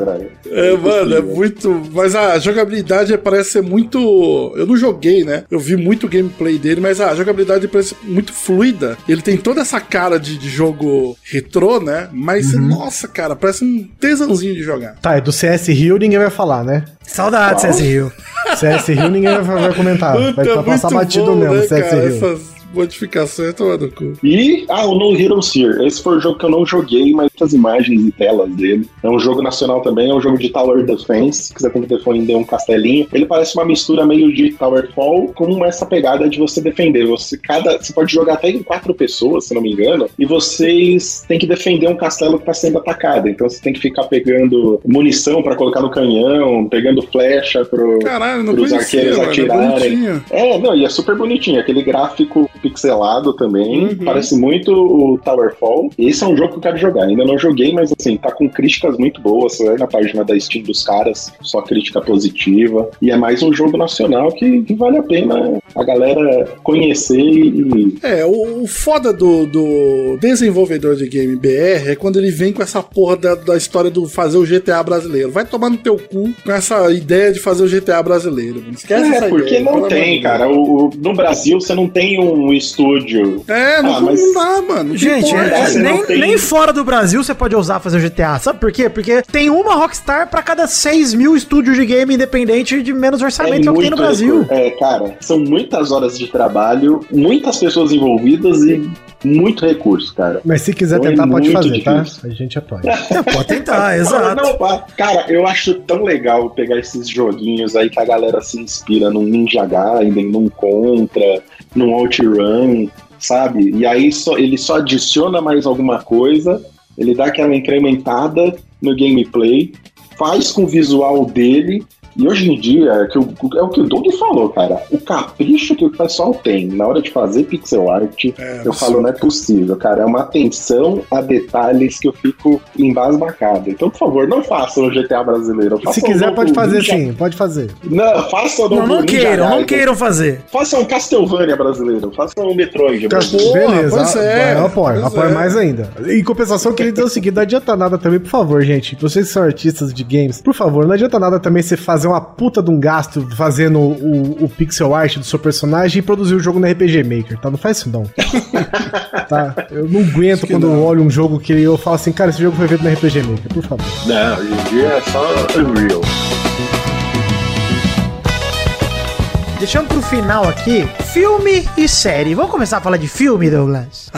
Speaker 2: É, mano, é muito. Mas a jogabilidade parece ser muito. Eu não joguei, né? Eu vi muito gameplay dele, mas a jogabilidade parece muito fluida. Ele tem toda essa cara de, de jogo retrô, né? Mas,
Speaker 5: Uhum.
Speaker 2: nossa, cara, parece um tesãozinho de jogar.
Speaker 5: Tá, é do CS Rio ninguém vai falar, né?
Speaker 3: Saudades, CS Rio.
Speaker 5: CS Rio ninguém vai, vai comentar. Vai
Speaker 2: Puta,
Speaker 5: pra passar batido
Speaker 2: bom,
Speaker 5: mesmo,
Speaker 2: né,
Speaker 5: CS
Speaker 2: cara?
Speaker 5: Rio.
Speaker 2: Essas modificações tomando no cu.
Speaker 4: E, ah, o No Heroes Here. Esse foi o jogo que eu não joguei, mas as imagens e telas dele. É um jogo nacional também, é um jogo de Tower Defense, que você tem que defender um castelinho. Ele parece uma mistura meio de Towerfall com essa pegada de você defender. Você, cada, você pode jogar até em quatro pessoas, se não me engano, e vocês têm que defender um castelo que está sendo atacado. Então você tem que ficar pegando munição para colocar no canhão, pegando flecha pro,
Speaker 2: Caralho, não
Speaker 4: pros
Speaker 2: conhecia,
Speaker 4: arqueiros
Speaker 2: mano. É
Speaker 4: atirarem. É, não, e é super bonitinho. Aquele gráfico pixelado também.
Speaker 2: Uhum.
Speaker 4: Parece muito o Towerfall. Esse é um jogo que eu quero jogar. Ainda não joguei, mas assim, tá com críticas muito boas. Você vai na página da Steam dos caras, só crítica positiva. E é mais um jogo nacional que, que vale a pena a galera conhecer e.
Speaker 2: É, o, o foda do, do desenvolvedor de game BR é quando ele vem com essa porra da, da história do fazer o GTA brasileiro. Vai tomar no teu cu com essa ideia de fazer o GTA brasileiro. Esquece
Speaker 4: É,
Speaker 2: essa
Speaker 4: porque
Speaker 2: ideia.
Speaker 4: não tem, cara. O- no Brasil você não tem um estúdio.
Speaker 2: É, não,
Speaker 4: Ah, mas-
Speaker 2: não dá, mano.
Speaker 3: Gente, é- é-
Speaker 4: você
Speaker 3: nem,
Speaker 4: tem-
Speaker 3: nem fora do Brasil você pode ousar fazer o GTA. Sabe por quê? Porque tem uma Rockstar pra cada 6 mil estúdios de game independente de menos orçamento que é o que tem no Brasil.
Speaker 4: É, cara, são muitas horas de trabalho, muitas pessoas envolvidas e muito recurso, cara.
Speaker 5: Mas se quiser
Speaker 4: Foi
Speaker 5: tentar, pode
Speaker 4: muito
Speaker 5: fazer, tá?
Speaker 4: difícil.
Speaker 5: A gente apoia.
Speaker 3: É, pode tentar, exato.
Speaker 4: Não, cara, eu acho tão legal pegar esses joguinhos aí que a galera se inspira num Ninja Gaiden, num Contra, num OutRun, sabe? E aí só, ele só adiciona mais alguma coisa, ele dá aquela incrementada no gameplay, faz com o visual dele. E hoje em dia, é, que o- é o que o Doug falou, cara. O capricho que o pessoal tem na hora de fazer pixel art,
Speaker 2: É,
Speaker 4: eu falo, não é possível, cara. É uma atenção a detalhes que eu fico embasbacado. Então, por favor, não façam o GTA brasileiro.
Speaker 5: Se
Speaker 4: façam
Speaker 5: quiser,
Speaker 4: um
Speaker 5: pode fazer
Speaker 4: Ninja-
Speaker 5: sim, pode fazer.
Speaker 4: Não, façam o
Speaker 3: Não, não
Speaker 4: Ninja
Speaker 3: queiram, não queiram fazer.
Speaker 4: Façam um Castlevania brasileiro. Façam um Metroid brasileiro.
Speaker 5: Beleza,
Speaker 2: pois é,
Speaker 5: eu apoio,
Speaker 2: pois
Speaker 5: apoio
Speaker 2: é.
Speaker 5: mais ainda. Em compensação, eu queria dizer o seguinte: não adianta nada também, por favor, gente. Vocês que são artistas de games, por favor, não adianta nada também você fazer uma puta de um gasto fazendo o, o pixel art do seu personagem e produzir o jogo no RPG Maker, tá? Não faz isso não. tá? Eu não aguento quando
Speaker 2: não.
Speaker 5: eu olho um jogo que eu falo assim, cara, esse jogo foi feito no RPG Maker, por favor.
Speaker 4: Não, hoje em dia é só Unreal.
Speaker 3: Deixando pro final aqui, filme e série. Vamos começar a falar de filme, Douglas?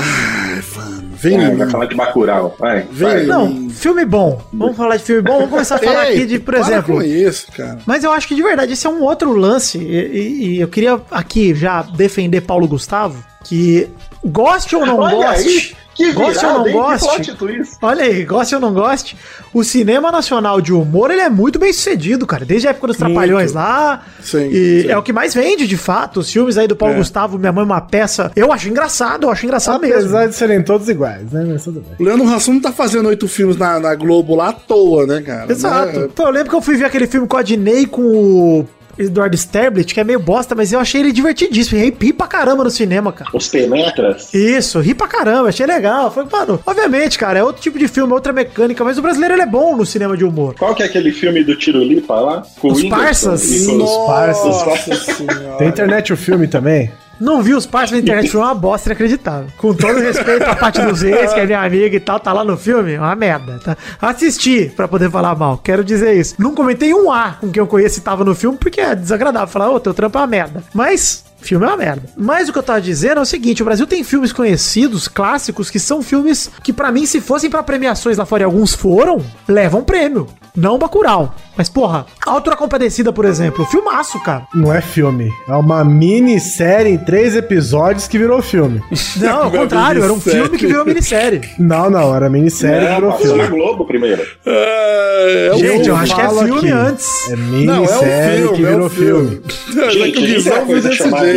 Speaker 2: Vem,
Speaker 4: É,
Speaker 2: em
Speaker 4: vai falar de Bacurau. Vai,
Speaker 2: Vem.
Speaker 4: vai.
Speaker 3: Não, filme bom. Vamos falar de filme bom. Vamos começar a falar
Speaker 2: Ei,
Speaker 3: aqui de, por exemplo.
Speaker 2: com isso, cara.
Speaker 3: Mas eu acho que de verdade esse é um outro lance. E, e- e eu queria aqui já defender Paulo Gustavo, que goste ou não
Speaker 4: Olha
Speaker 3: goste.
Speaker 4: aí, que
Speaker 3: goste ou não
Speaker 4: hein?
Speaker 3: Goste. Olha aí, goste ou não goste, o cinema nacional de humor ele é muito bem sucedido, cara. Desde a época dos Trapalhões lá.
Speaker 2: Sim,
Speaker 3: e
Speaker 2: sim.
Speaker 3: é o que mais vende, de fato. Os filmes aí do Paulo
Speaker 2: É.
Speaker 3: Gustavo, Minha Mãe é uma peça. Eu acho engraçado, eu acho engraçado mesmo.
Speaker 5: Apesar de serem todos iguais, né? Mas tudo bem.
Speaker 2: O Leandro Hassum não tá fazendo oito filmes na, na Globo lá à toa, né, cara?
Speaker 3: Exato.
Speaker 2: Né?
Speaker 3: Pô, eu lembro que eu fui ver aquele filme com a Diney com o Eduardo Sterblit, que é meio bosta, mas eu achei ele divertidíssimo. Ri, ri pra caramba no cinema, cara.
Speaker 4: Os penetras.
Speaker 3: Isso, ri pra caramba, achei legal. Foi, mano, obviamente, cara, é outro tipo de filme, outra mecânica, mas o brasileiro ele é bom no cinema de humor.
Speaker 4: Qual que é aquele filme do Tirulipa lá? Com
Speaker 3: Os
Speaker 4: o Whindersson
Speaker 3: Parsas.
Speaker 4: e com os
Speaker 5: Parsas.
Speaker 2: Nossa.
Speaker 5: Tem internet o filme também?
Speaker 3: Não vi os partes na internet, foi uma bosta inacreditável. Com todo respeito à parte dos ex, que é minha amiga e tal, tá lá no filme, uma merda, tá? Assisti pra poder falar mal, quero dizer isso. Não comentei um A com quem eu conheço e tava no filme, porque é desagradável falar, ô, teu trampo é uma merda. Mas... Filme é uma merda. Mas o que eu tava dizendo é o seguinte: o Brasil tem filmes conhecidos, clássicos, que são filmes que, pra mim, se fossem pra premiações lá fora e alguns foram, levam prêmio. Não Bacurau. Mas, porra, Altura Compadecida, por exemplo, filmaço, cara.
Speaker 5: Não é filme. É uma minissérie em três episódios que virou filme.
Speaker 3: Não, ao contrário, era um
Speaker 2: minissérie.
Speaker 3: filme que virou minissérie.
Speaker 5: Não, não, era minissérie que
Speaker 4: Não,
Speaker 5: virou
Speaker 4: passou na
Speaker 5: filme.
Speaker 4: Globo primeiro.
Speaker 2: É, é
Speaker 3: Gente, eu
Speaker 2: filme.
Speaker 3: acho que é filme
Speaker 5: aqui.
Speaker 3: antes.
Speaker 5: É
Speaker 2: Não, é
Speaker 5: minissérie
Speaker 2: o filme,
Speaker 5: que
Speaker 2: é
Speaker 5: virou
Speaker 2: o filme.
Speaker 5: filme.
Speaker 2: É
Speaker 4: Gente,
Speaker 2: que o
Speaker 4: isso é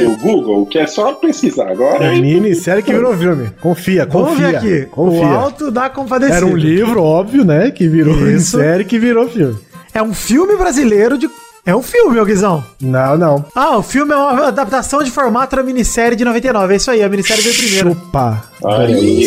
Speaker 4: o Google, que é só pesquisar agora.
Speaker 5: É
Speaker 4: hein?
Speaker 5: minissérie que virou filme. Confia,
Speaker 3: Vamos
Speaker 5: confia.
Speaker 3: ver aqui.
Speaker 5: Confia.
Speaker 3: O Alto da Compadecida.
Speaker 5: Era um livro, óbvio, né? Que virou
Speaker 3: Isso.
Speaker 5: minissérie que virou filme.
Speaker 3: É um filme brasileiro de. É um filme, ô Guizão.
Speaker 5: Não, não.
Speaker 3: Ah, o filme é uma adaptação de formato da minissérie de 99. É isso aí, a minissérie veio primeiro.
Speaker 5: Chupa.
Speaker 4: Olha aí.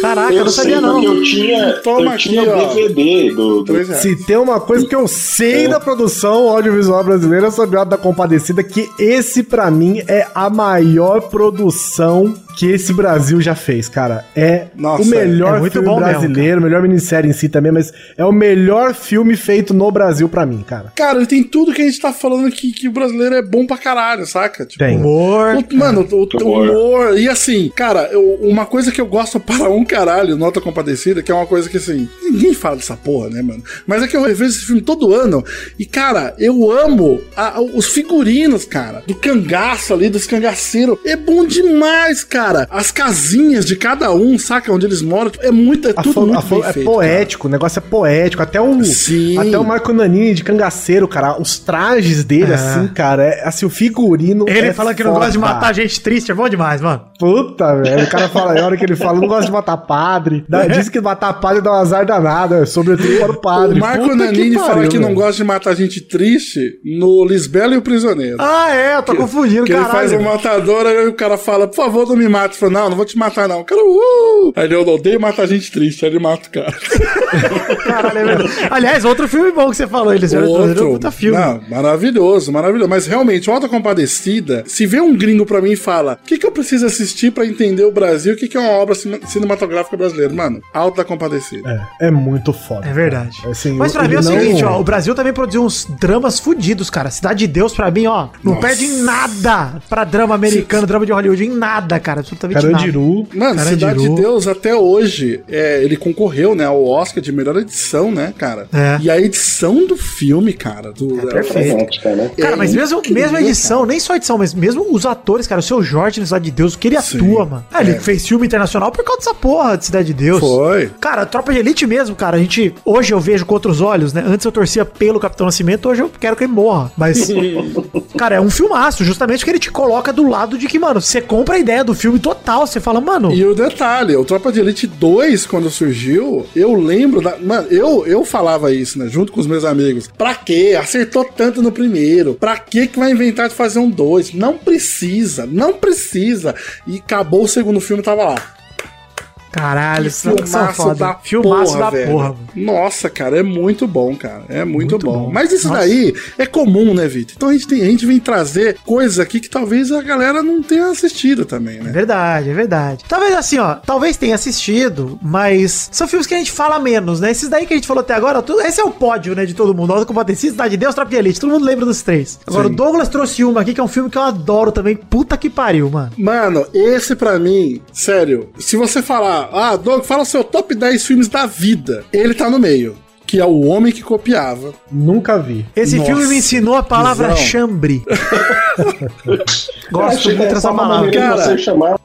Speaker 3: Caraca, eu não sabia não.
Speaker 4: eu tinha,
Speaker 2: Toma
Speaker 4: eu tinha
Speaker 2: aqui.
Speaker 4: DVD do, do
Speaker 2: reais.
Speaker 5: Se tem uma coisa que eu sei da produção audiovisual brasileira sobre o Auto da Compadecida, que esse pra mim é a maior produção que esse Brasil já fez, cara. É
Speaker 2: Nossa,
Speaker 5: o melhor
Speaker 3: é muito
Speaker 5: filme
Speaker 3: bom mesmo,
Speaker 5: brasileiro, melhor minissérie em si também, mas é o melhor filme feito no Brasil pra mim, cara.
Speaker 2: Cara, ele tem tudo que a gente tá falando aqui, que o brasileiro é bom pra caralho, saca? Tipo,
Speaker 5: Tem.
Speaker 3: Humor.
Speaker 2: o- Mano, o, o
Speaker 4: Humor.
Speaker 2: humor. E assim, cara, eu- uma coisa que eu gosto para um caralho, Nota Compadecida, que é uma coisa que assim, ninguém fala dessa porra, né, mano? Mas é que eu revejo esse filme todo ano. E, cara, eu amo a- os figurinos, cara. Do cangaço ali, dos cangaceiros. É bom demais, cara. As casinhas de cada um, saca? Onde eles moram. É muito, é
Speaker 5: A
Speaker 2: tudo muito bem
Speaker 5: é
Speaker 2: feito,
Speaker 5: poético, o negócio é poético. Até o,
Speaker 2: Sim.
Speaker 5: até o Marco Nanini de cangaceiro, cara. Os trajes dele,
Speaker 3: É.
Speaker 5: assim, cara. É, assim, o figurino.
Speaker 3: Ele
Speaker 5: é
Speaker 3: fala que não gosta de matar gente triste, é bom demais, mano.
Speaker 5: Puta, velho. O cara fala, a hora que ele fala, não gosta de matar padre. Dá, diz que matar padre dá um azar danado, é sobretudo para o padre.
Speaker 2: O Marco
Speaker 5: Puta
Speaker 2: Nanini fala
Speaker 5: pariu,
Speaker 2: que não gosta de matar gente triste no Lisbela e o Prisioneiro.
Speaker 3: Ah, é, eu tô confundindo,
Speaker 2: que ele faz um uma matadora e o cara fala, por favor, não me me mata. Ele falou, não, não vou te matar, não. O cara, uh! Aí ele, eu odeio matar gente triste. Aí ele mata o cara.
Speaker 3: Caralho, é verdade. Aliás, outro filme bom que você falou, eles
Speaker 2: Outro.
Speaker 3: puta filme.
Speaker 2: Não, maravilhoso, maravilhoso. Mas realmente, o Alta Compadecida, se vê um gringo pra mim e fala, o que, que eu preciso assistir pra entender o Brasil, o que, que é uma obra cine- cinematográfica brasileira? Mano, Alta Compadecida.
Speaker 5: É, é muito foda.
Speaker 3: É verdade.
Speaker 5: Assim,
Speaker 3: Mas pra mim é o
Speaker 5: não-
Speaker 3: seguinte, ó, o Brasil também produziu uns dramas fudidos, cara. Cidade de Deus, pra mim, ó, não
Speaker 2: Nossa.
Speaker 3: perde em nada pra drama americano, drama de Hollywood, em nada, cara. Absolutamente nada.
Speaker 5: Carandiru.
Speaker 2: Mano,
Speaker 3: Carandiru.
Speaker 2: Cidade de Deus até hoje, é, ele concorreu, né, ao Oscar de melhor edição, né, cara?
Speaker 3: É.
Speaker 2: E a edição do filme, cara, do,
Speaker 3: É perfeito.
Speaker 4: Fantástica, né?
Speaker 3: Cara, mas
Speaker 2: É
Speaker 3: mesmo,
Speaker 2: incrível,
Speaker 3: mesmo a edição, nem só a edição, mas mesmo os atores, cara, o seu Jorge na Cidade de Deus, o que ele
Speaker 2: Sim.
Speaker 3: atua, mano. Ah, ele
Speaker 2: É.
Speaker 3: fez filme internacional por causa dessa porra de Cidade de Deus.
Speaker 2: Foi.
Speaker 3: Cara, Tropa de Elite mesmo, cara, a gente, hoje eu vejo com outros olhos, né? Antes eu torcia pelo Capitão Nascimento, hoje eu quero que ele morra. Mas, cara, é um filmaço, justamente porque ele te coloca do lado de que, mano, você compra a ideia do filme total, você fala, mano,
Speaker 2: E o detalhe, o Tropa de Elite 2, quando surgiu, eu lembro da. Mano, eu, eu falava isso, né? Junto com os meus amigos. Pra quê? Acertou tanto no primeiro. Pra quê que vai inventar de fazer um 2? Não precisa, não precisa. E acabou o segundo filme, tava lá.
Speaker 3: Caralho,
Speaker 2: Filmaço
Speaker 3: foda.
Speaker 2: da
Speaker 3: Filmaço
Speaker 2: porra,
Speaker 3: da
Speaker 2: velho.
Speaker 3: porra, mano.
Speaker 2: Nossa, cara, é muito bom, cara. É muito,
Speaker 3: Muito
Speaker 2: bom.
Speaker 3: bom.
Speaker 2: Mas isso
Speaker 3: Nossa.
Speaker 2: daí é comum, né, Vitor? Então a gente, tem, a gente vem trazer coisas aqui que talvez a galera não tenha assistido também,
Speaker 3: É
Speaker 2: né?
Speaker 3: verdade, é verdade. Talvez assim, ó, talvez tenha assistido, mas são filmes que a gente fala menos, né? Esses daí que a gente falou até agora, tu- esse é o pódio, né, de todo mundo. Alta Compadecida, Cidade de Deus, Tropa de Elite, todo mundo lembra dos três. Agora,
Speaker 2: Sim.
Speaker 3: o Douglas trouxe uma aqui, que é um filme que eu adoro também, puta que pariu, mano.
Speaker 2: Mano, esse pra mim, sério, se você falar, ah, Doug, fala o seu top 10 filmes da vida, ele tá no meio. Que é o homem que copiava.
Speaker 5: Nunca vi.
Speaker 3: Esse
Speaker 2: Nossa,
Speaker 3: filme me ensinou a palavra
Speaker 2: visão.
Speaker 3: chambre. Gosto
Speaker 4: que
Speaker 3: muito
Speaker 4: é
Speaker 3: dessa palavra.
Speaker 2: Cara.
Speaker 4: você chamar.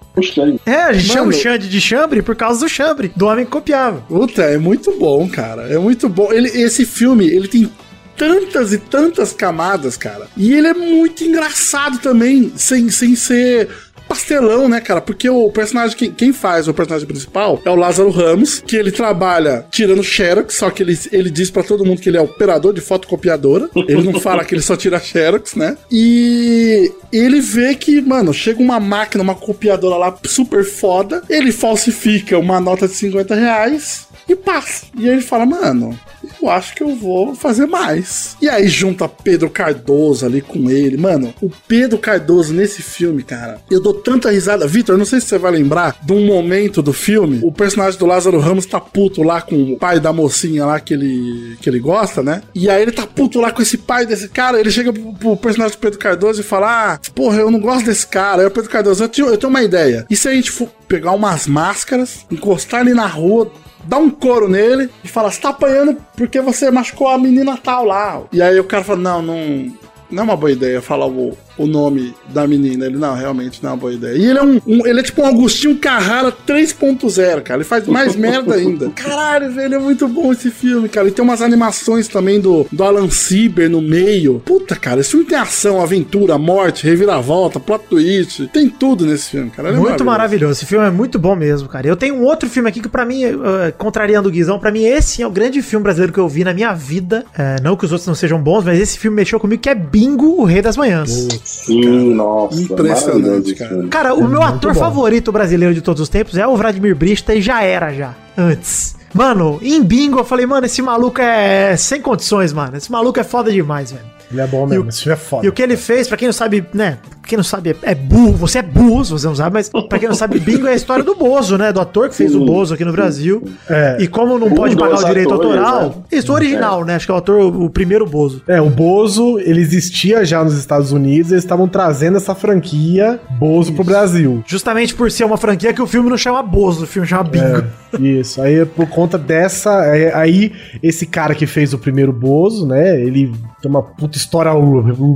Speaker 3: É, a gente chama o. Xande de chambre por causa do chambre, do homem que copiava.
Speaker 2: Puta, é muito bom, cara. É muito bom. Ele, esse filme, ele tem tantas e tantas camadas, cara. E ele é muito engraçado também, sem, sem ser pastelão, né, cara? Porque o personagem, quem, quem faz o personagem principal é o Lázaro Ramos, que ele trabalha tirando xerox, só que ele, ele diz pra todo mundo que ele é operador de fotocopiadora. Ele não fala que ele só tira xerox, né? E ele vê que, mano, chega uma máquina, uma copiadora lá super foda, ele falsifica uma nota de 50 reais e passa. E ele fala, mano, eu acho que eu vou fazer mais. E aí junta Pedro Cardoso ali com ele. Mano, o Pedro Cardoso nesse filme, cara, eu dou tanta risada. Vitor, não sei se você vai lembrar de um momento do filme. O personagem do Lázaro Ramos tá puto lá com o pai da mocinha lá que ele, que ele gosta, né? E aí ele tá puto lá com esse pai desse cara. Ele chega pro, pro personagem do Pedro Cardoso e fala: Ah, porra, eu não gosto desse cara. Aí o Pedro Cardoso, eu tenho, eu tenho uma ideia. E se a gente for pegar umas máscaras, encostar ele na rua, dá um couro nele e fala: Você tá apanhando porque você machucou a menina tal lá. E aí o cara fala: Não, não. Não é uma boa ideia falar o, o nome da menina. Ele, não, realmente não é uma boa ideia. E ele é um. um- ele é tipo um Agostinho Carrara 3.0, cara. Ele faz mais merda ainda. Caralho, velho, é muito bom esse filme, cara. E tem umas animações também do, do Alan Sieber no meio. Puta, cara, esse filme tem ação, aventura, morte, reviravolta, plot twist. Tem tudo nesse filme, cara. Ele é
Speaker 3: Muito maravilhoso. Esse filme é muito bom mesmo, cara. Eu tenho um outro filme aqui que, pra mim, eh, contrariando o Guizão, pra mim, esse é o grande filme brasileiro que eu vi na minha vida. Eh, não que os outros não sejam bons, mas esse filme mexeu comigo, que é Bingo, o Rei das Manhãs.
Speaker 4: Sim, nossa.
Speaker 2: Impressionante, cara.
Speaker 3: Cara, o meu ator
Speaker 5: bom.
Speaker 3: favorito brasileiro de todos os tempos é o Vladimir Brista e já era já, antes. Mano, em Bingo eu falei, mano, esse maluco é sem condições, mano. Esse maluco é foda demais, velho.
Speaker 5: Ele é bom
Speaker 3: E
Speaker 5: mesmo.
Speaker 3: o-
Speaker 5: Esse filme é foda.
Speaker 3: E o que ele fez, pra quem não sabe, né? Quem não sabe, é burro. Você é burro, se você não sabe, mas pra quem não sabe, Bingo é a história do Bozo, né? Do ator que fez o Bozo aqui no Brasil.
Speaker 5: É.
Speaker 3: E como não
Speaker 4: Um
Speaker 3: pode pagar o direito
Speaker 4: atores,
Speaker 3: autoral.
Speaker 4: né?
Speaker 3: Isso, o original, né? Acho que é o ator, o primeiro Bozo.
Speaker 5: É, o Bozo, ele existia já nos Estados Unidos, eles estavam trazendo essa franquia Bozo pro Brasil.
Speaker 3: Justamente por ser uma franquia que o filme não chama Bozo, o filme chama Bingo.
Speaker 5: É, isso. Aí, por conta dessa. Aí, esse cara que fez o primeiro Bozo, né? Ele tem uma puta história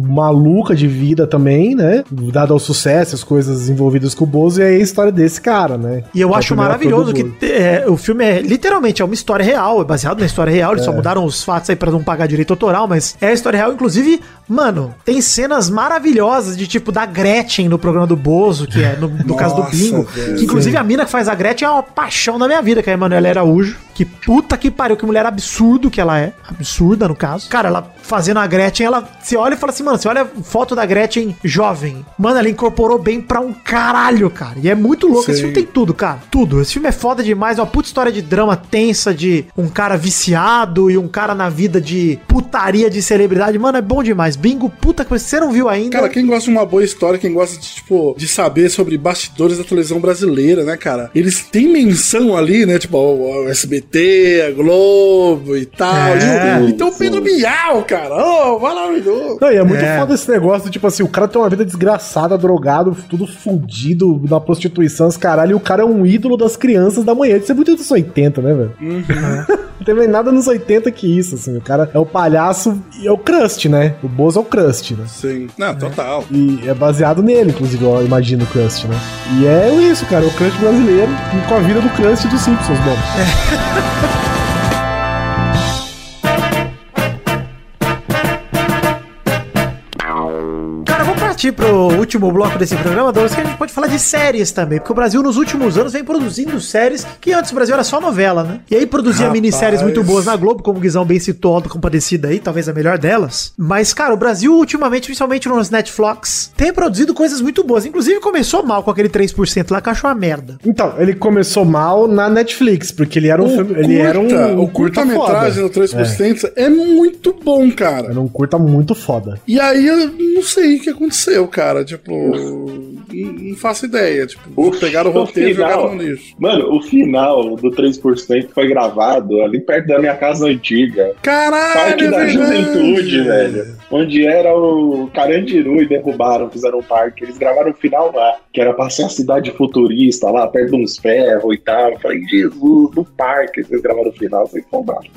Speaker 5: maluca de vida também, né? Dado ao sucesso, as coisas envolvidas com o Bozo, e aí a história desse cara, né?
Speaker 3: E eu
Speaker 5: É
Speaker 3: acho maravilhoso que é, o filme é literalmente é uma história real, é baseado na história real. Eles
Speaker 5: É.
Speaker 3: só mudaram os fatos aí pra não pagar direito autoral, mas é a história real. Inclusive, mano, tem cenas maravilhosas de tipo da Gretchen no programa do Bozo, que é no, no caso do
Speaker 2: Nossa,
Speaker 3: Bingo.
Speaker 2: velho.
Speaker 3: Que inclusive a mina que faz a Gretchen é uma paixão da minha vida, que é a Emanuela Araújo. Que puta que pariu, que mulher absurdo que ela é. Absurda, no caso. Cara, ela fazendo a Gretchen, ela. Você olha e fala assim, mano, você olha a foto da Gretchen jovem. Mano, ela incorporou bem pra um caralho, cara. E é muito louco. Esse
Speaker 2: Sim.
Speaker 3: filme tem tudo, cara. Tudo. Esse filme é foda demais. É uma puta história de drama tensa, de um cara viciado e um cara na vida de putaria de celebridade. Mano, é bom demais. Bingo, puta que você não viu ainda.
Speaker 2: Cara, quem gosta de uma boa história, quem gosta de, tipo, de saber sobre bastidores da televisão brasileira, né, cara? Eles têm menção ali, né? Tipo, o o SBT, a Globo e tal.
Speaker 3: É.
Speaker 2: E então o Pedro Bial, cara. Oh, maravilhoso.
Speaker 5: Não, e é muito
Speaker 3: É.
Speaker 5: foda esse negócio, tipo assim, o cara tem uma vida desgraçada, drogado, tudo fudido, na prostituição, os caralho, e o cara é um ídolo das crianças da manhã. Isso é muito dos 80, né, velho? Não teve nada nos 80 que isso, assim. O cara é o palhaço e é o crust, né? O Bozo é o crust, né?
Speaker 2: Sim. Não, total.
Speaker 5: E é baseado nele, inclusive, eu imagino o Crust, né? E é isso, cara, o Crust brasileiro com a vida do Crust e dos Simpsons, mano.
Speaker 3: Cara, Ha ha ha! Partir pro último bloco desse programa, Douglas, que a gente pode falar de séries também, porque o Brasil nos últimos anos vem produzindo séries que antes o Brasil era só novela, né? E aí produzia
Speaker 2: Rapaz.
Speaker 3: minisséries muito boas na Globo, como o Guizão bem citou, Auto Compadecida aí, talvez a melhor delas. Mas, cara, o Brasil ultimamente, principalmente nos Netflix, tem produzido coisas muito boas. Inclusive começou mal com aquele 3% lá, que eu acho uma merda.
Speaker 5: Então, ele começou mal na Netflix, porque ele era um filme. Ele era um.
Speaker 2: o curta-metragem do
Speaker 5: foda.
Speaker 2: 3% é. muito bom, cara.
Speaker 5: Era um curta muito foda.
Speaker 2: E aí eu não sei o que aconteceu, cara. Tipo, não faço ideia. Tipo,
Speaker 4: O-
Speaker 2: pegaram o roteiro e jogaram no lixo.
Speaker 4: Mano, o final do 3% foi gravado ali perto da minha casa antiga.
Speaker 2: Caralho,
Speaker 4: Parque
Speaker 2: é
Speaker 4: da
Speaker 2: verdade.
Speaker 4: Juventude, velho. Onde era o Carandiru e derrubaram, fizeram um parque. Eles gravaram o final lá, que era pra ser a cidade futurista, lá perto de uns ferros e tal. Eu falei, Jesus, no parque. Vocês gravaram o final, vocês bombaram.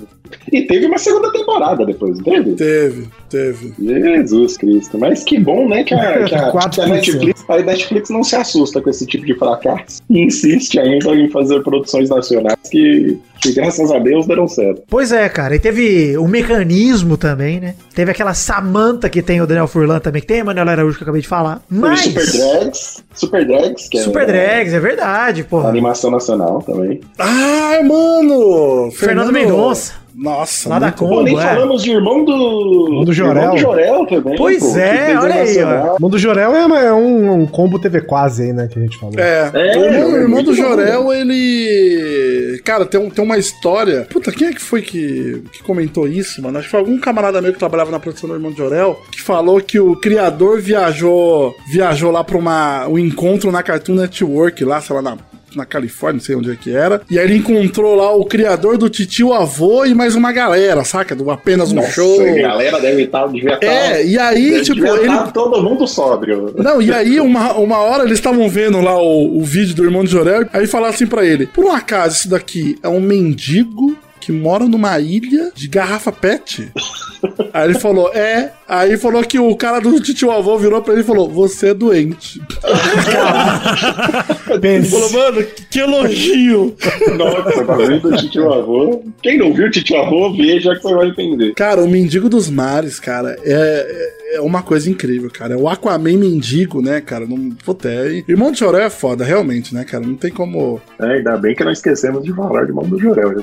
Speaker 4: E teve uma segunda temporada depois, não teve?
Speaker 2: Teve, teve.
Speaker 4: Jesus Cristo. Mas que bom, né, que a, que a,
Speaker 5: 4%.
Speaker 4: que a Netflix, a Netflix não se assusta com esse tipo de fracasso e insiste ainda em fazer produções nacionais que, que graças a Deus deram certo.
Speaker 3: Pois é, cara. E teve o mecanismo também, né? Teve aquela Samantha que tem o Daniel Furlan também, que tem a Manuela Araújo que eu acabei de falar. Mas.
Speaker 4: Super Drags, Super Drags, que
Speaker 3: Super
Speaker 4: é
Speaker 3: Drags, é verdade, porra.
Speaker 4: animação nacional também.
Speaker 2: Ah, mano!
Speaker 3: Fernando Mendonça.
Speaker 2: Nossa,
Speaker 3: Lá da
Speaker 2: muito
Speaker 3: Combo,
Speaker 4: Pô, nem
Speaker 3: é.
Speaker 4: falamos de irmão do.
Speaker 5: Irmão do Jorel.
Speaker 4: Irmão do Jorel também.
Speaker 3: Pois
Speaker 4: pô,
Speaker 3: é, olha aí.
Speaker 5: O Mundo Jorel é, é um, um combo TV quase aí, né? Que a gente falou.
Speaker 2: É,
Speaker 4: É,
Speaker 2: o irmão,
Speaker 4: é
Speaker 2: irmão do
Speaker 4: bom.
Speaker 2: Jorel, ele. Cara, tem, um- tem uma história. Puta, quem é que foi que, que comentou isso, mano? Acho que foi algum camarada meu que trabalhava na produção do irmão do Jorel que falou que o criador viajou viajou lá pra uma, um encontro na Cartoon Network, lá, sei lá, na. Na Califórnia, não sei onde é que era. E aí ele encontrou lá o criador do Titio Avô e mais uma galera, saca? Do apenas um
Speaker 4: Nossa,
Speaker 2: show.
Speaker 4: a galera deve estar. Devia estar
Speaker 2: É, e aí, tipo,
Speaker 4: devia
Speaker 2: ele,
Speaker 4: todo mundo sóbrio.
Speaker 2: não, e aí, uma, uma hora eles estavam vendo lá o, o vídeo do irmão de Jorel, aí falaram assim pra ele: Por um acaso, isso daqui é um mendigo que mora numa ilha de garrafa pet? aí ele falou: É. Aí falou que o cara do tio avô virou pra ele e falou: Você é doente. Ele falou, mano, que, elogio.
Speaker 4: Nossa, tá vendo o Titio Avô? Quem não viu o Titio Avô, veja que você vai entender.
Speaker 2: Cara, o mendigo dos mares, cara, é, é uma coisa incrível, cara. É o Aquaman mendigo, né, cara? Não, puta, é, Irmão de Jorel é foda, realmente, né, cara? Não tem como.
Speaker 4: É, ainda bem que não esquecemos de falar de mão do Jorel.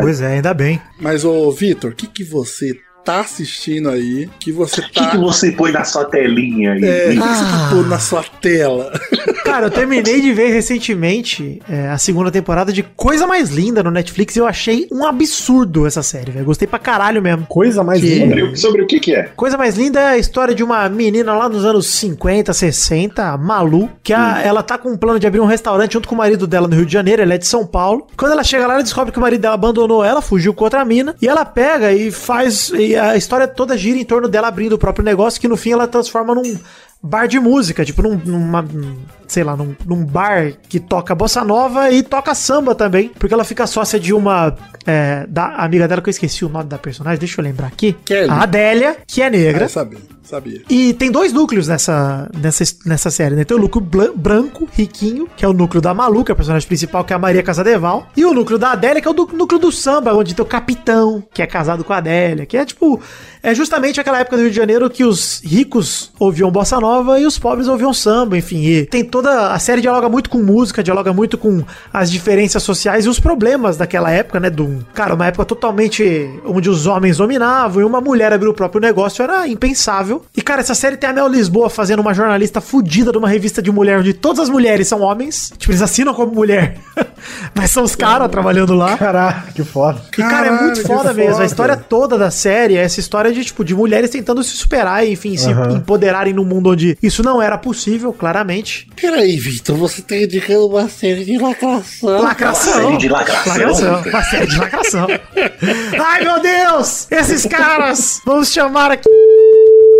Speaker 3: Pois é, ainda bem.
Speaker 2: Mas, ô, Vitor, o que, que você tá assistindo aí? Que você
Speaker 4: O que,
Speaker 2: tá.
Speaker 4: que você põe na sua telinha aí?
Speaker 2: É, o que, que
Speaker 3: Ah.
Speaker 2: você tá pondo na sua tela?
Speaker 3: Cara, eu terminei de ver recentemente é, a segunda temporada de Coisa Mais Linda no Netflix e eu achei um absurdo essa série, velho. Gostei pra caralho mesmo.
Speaker 5: Coisa mais
Speaker 3: Que-
Speaker 5: linda.
Speaker 4: Sobre, o- que que é?
Speaker 3: Coisa mais linda é a história de uma menina lá nos anos 50, 60, a Malu, que a- ela tá com um plano de abrir um restaurante junto com o marido dela no Rio de Janeiro, ela é de São Paulo. Quando ela chega lá, ela descobre que o marido dela abandonou ela, fugiu com outra mina, e ela pega e faz. E a história toda gira em torno dela abrindo o próprio negócio, que no fim ela transforma num bar de música, tipo num, numa. num, sei lá, num, num bar que toca bossa nova e toca samba também, porque ela fica sócia de uma. é, da amiga dela, que eu esqueci o nome da personagem, deixa eu lembrar aqui.
Speaker 2: Kelly.
Speaker 3: A Adélia, que é negra.
Speaker 2: Saber. Sabia.
Speaker 3: E tem dois núcleos nessa, nessa, nessa série, né? Tem o núcleo branco, riquinho, que é o núcleo da Maluca, a personagem principal, que é a Maria Casadeval. E o núcleo da Adélia, que é o núcleo do samba, onde tem o capitão, que é casado com a Adélia. Que é tipo. É justamente aquela época do Rio de Janeiro que os ricos ouviam bossa nova e os pobres ouviam samba, enfim. E tem toda. A série dialoga muito com música, dialoga muito com as diferenças sociais e os problemas daquela época, né? Do, cara, uma época totalmente onde os homens dominavam e uma mulher abrir o próprio negócio era impensável. E, cara, essa série tem a Mel Lisboa fazendo uma jornalista fudida de uma revista de mulher onde todas as mulheres são homens. Tipo, eles assinam como mulher, mas são os caras trabalhando lá.
Speaker 5: Caraca, que foda.
Speaker 3: E, cara, é
Speaker 2: Caralho,
Speaker 3: muito
Speaker 2: que
Speaker 3: foda mesmo. A
Speaker 2: foda.
Speaker 3: história toda da série é essa história de, tipo, de mulheres tentando se superar e, enfim, se
Speaker 5: Aham.
Speaker 3: empoderarem num mundo onde isso não era possível, claramente.
Speaker 2: Peraí, Vitor, você tá indicando uma série de lacração.
Speaker 3: Lacração.
Speaker 4: série de lacração.
Speaker 3: Uma série de lacração. Ai, meu Deus! Esses caras! Vamos chamar aqui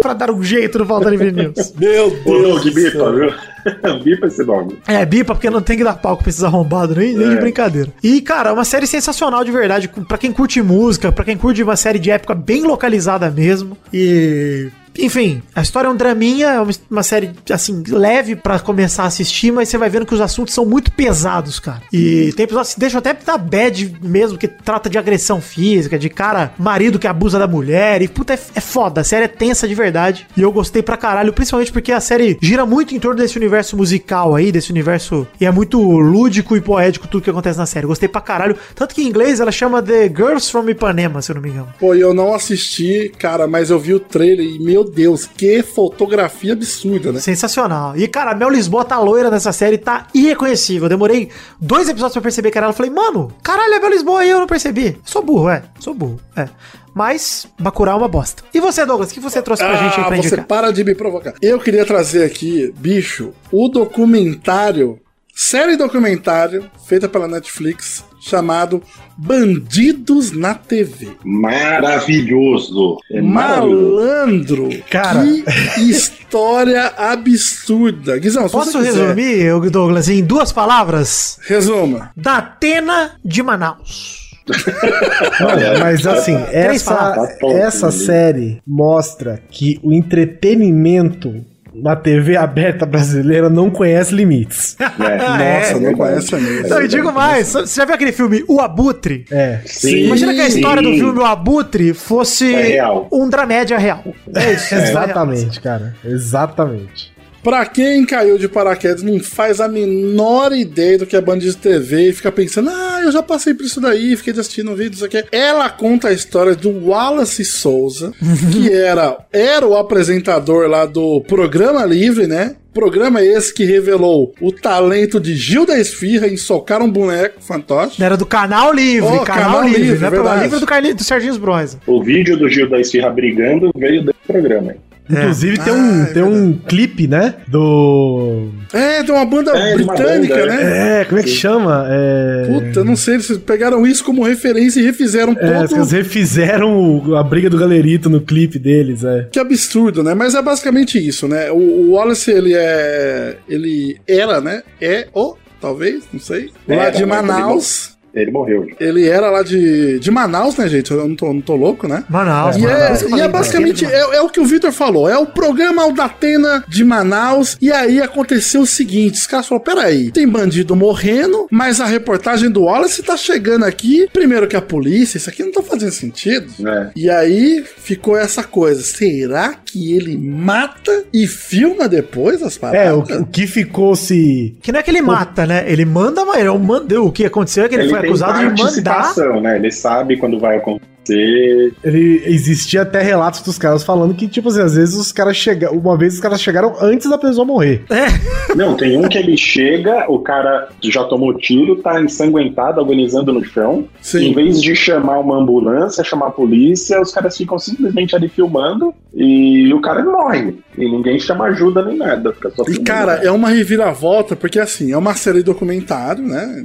Speaker 3: pra dar um jeito no Falta Livre News.
Speaker 2: Meu Deus. Do
Speaker 4: bipa, viu? bipa esse nome.
Speaker 3: É, bipa, porque não tem que dar palco pra esses arrombados, nem, nem de
Speaker 4: É.
Speaker 3: brincadeira. E, cara, é uma série sensacional de verdade. Pra quem curte música, pra quem curte uma série de época bem localizada mesmo. E. Enfim, a história é um draminha, é uma, série, assim, leve pra começar a assistir, mas você vai vendo que os assuntos são muito pesados, cara. E tem episódios que deixam até da bad mesmo, que trata de agressão física, de cara, marido que abusa da mulher. E, puta, é, é foda. A série é tensa de verdade. E eu gostei pra caralho, principalmente porque a série gira muito em torno desse universo musical aí, desse universo. E é muito lúdico e poético tudo que acontece na série. Gostei pra caralho. Tanto que em inglês ela chama The Girls from Ipanema, se eu não me engano.
Speaker 2: Pô, eu não assisti, cara, mas eu vi o trailer e, meu Deus, que fotografia absurda, né?
Speaker 3: Sensacional. E, cara, a Mel Lisboa tá loira nessa série, tá irreconhecível. Eu demorei dois episódios pra perceber que era ela. Eu falei, mano, caralho, é a Mel Lisboa aí, eu não percebi. Sou burro, é. Sou burro, é. Mas, Bacurau é uma bosta. E você, Douglas, o que você trouxe pra gente aí
Speaker 2: Ah,
Speaker 3: pra
Speaker 2: você
Speaker 3: indicar?
Speaker 2: para de me provocar. Eu queria trazer aqui, bicho, o documentário, série documentário feita pela Netflix, chamado Bandidos na TV.
Speaker 4: Maravilhoso. É maravilhoso.
Speaker 2: Malandro,
Speaker 5: Cara.
Speaker 2: que história absurda. Guizão, se
Speaker 3: Posso
Speaker 2: você quiser,
Speaker 3: resumir, eu, Douglas, em duas palavras?
Speaker 2: Resuma.
Speaker 3: Da Atena de Manaus.
Speaker 5: Não, mas assim, essa.
Speaker 4: Tá
Speaker 5: essa
Speaker 4: né?
Speaker 5: série mostra que o entretenimento na TV aberta brasileira não conhece limites.
Speaker 4: É.
Speaker 2: Nossa, não
Speaker 4: é
Speaker 2: conhece a mesmo.
Speaker 3: Não, e digo mais, você já viu aquele filme O Abutre?
Speaker 5: É.
Speaker 4: Sim,
Speaker 3: Imagina que a história do
Speaker 4: sim.
Speaker 3: filme O Abutre fosse
Speaker 4: É real.
Speaker 3: um dramédia real. É isso.
Speaker 5: Exatamente, cara. Exatamente.
Speaker 2: Pra quem caiu de paraquedas, não faz a menor ideia do que é Bandido TV e fica pensando, ah, eu já passei por isso daí, fiquei assistindo um vídeo, isso aqui. Ela conta a história do Wallace Souza, que era, era o apresentador lá do Programa Livre, né? Programa esse que revelou o talento de Gil da Esfirra em socar um boneco fantoche.
Speaker 3: Era do Canal Livre,
Speaker 2: Oh,
Speaker 3: Canal,
Speaker 2: Canal
Speaker 3: Livre,
Speaker 2: Livre,
Speaker 3: né? Programa
Speaker 2: verdade.
Speaker 3: livre do, do Serginho Bronze.
Speaker 4: O vídeo do Gil da Esfirra brigando veio desse programa. aí.
Speaker 5: Inclusive tem,
Speaker 2: Ah,
Speaker 5: um,
Speaker 2: é
Speaker 5: tem um clipe, né? Do.
Speaker 2: É, tem uma banda
Speaker 4: É, de uma
Speaker 2: britânica,
Speaker 4: banda,
Speaker 2: né?
Speaker 5: É, como é que chama? É.
Speaker 2: Puta, não sei, eles pegaram isso como referência e refizeram
Speaker 5: É,
Speaker 2: todo
Speaker 5: eles refizeram o- a briga do galerito no clipe deles, é.
Speaker 2: Que absurdo, né? Mas é basicamente isso, né? O, o Wallace, ele é. Ele era, né? É o, talvez, não sei. lá
Speaker 4: Era,
Speaker 2: de Manaus.
Speaker 4: Ele morreu. já.
Speaker 2: Ele era lá de, de Manaus, né, gente? Eu não tô, não tô louco, né?
Speaker 3: Manaus,
Speaker 2: E
Speaker 3: Manaus.
Speaker 2: é, e é
Speaker 3: falei,
Speaker 2: basicamente é, é o que o Victor falou. É o programa da Atena de Manaus. E aí aconteceu o seguinte: os caras falaram: peraí, tem bandido morrendo, mas a reportagem do Wallace tá chegando aqui. Primeiro que a polícia, isso aqui não tá fazendo sentido.
Speaker 4: É.
Speaker 2: E aí ficou essa coisa: será que ele mata e filma depois as paradas?
Speaker 5: É, o, o que ficou se.
Speaker 3: Que não é que ele mata, né? Ele manda, mas ele é manda- o que aconteceu é que ele, foi
Speaker 4: tem
Speaker 3: acusado de mandar.
Speaker 4: né? Ele sabe quando vai acontecer.
Speaker 5: Ele existia até relatos dos caras falando que, tipo assim, às vezes os caras chegaram. Uma vez os caras chegaram antes da pessoa morrer.
Speaker 4: Não, tem um que ele chega, o cara já tomou tiro, tá ensanguentado, agonizando no chão.
Speaker 2: Sim.
Speaker 4: Em vez de chamar uma ambulância, chamar a polícia, os caras ficam simplesmente ali filmando e o cara morre. E ninguém chama ajuda nem nada. Fica só
Speaker 2: E, cara, é uma reviravolta, porque assim, é uma série documentário, né?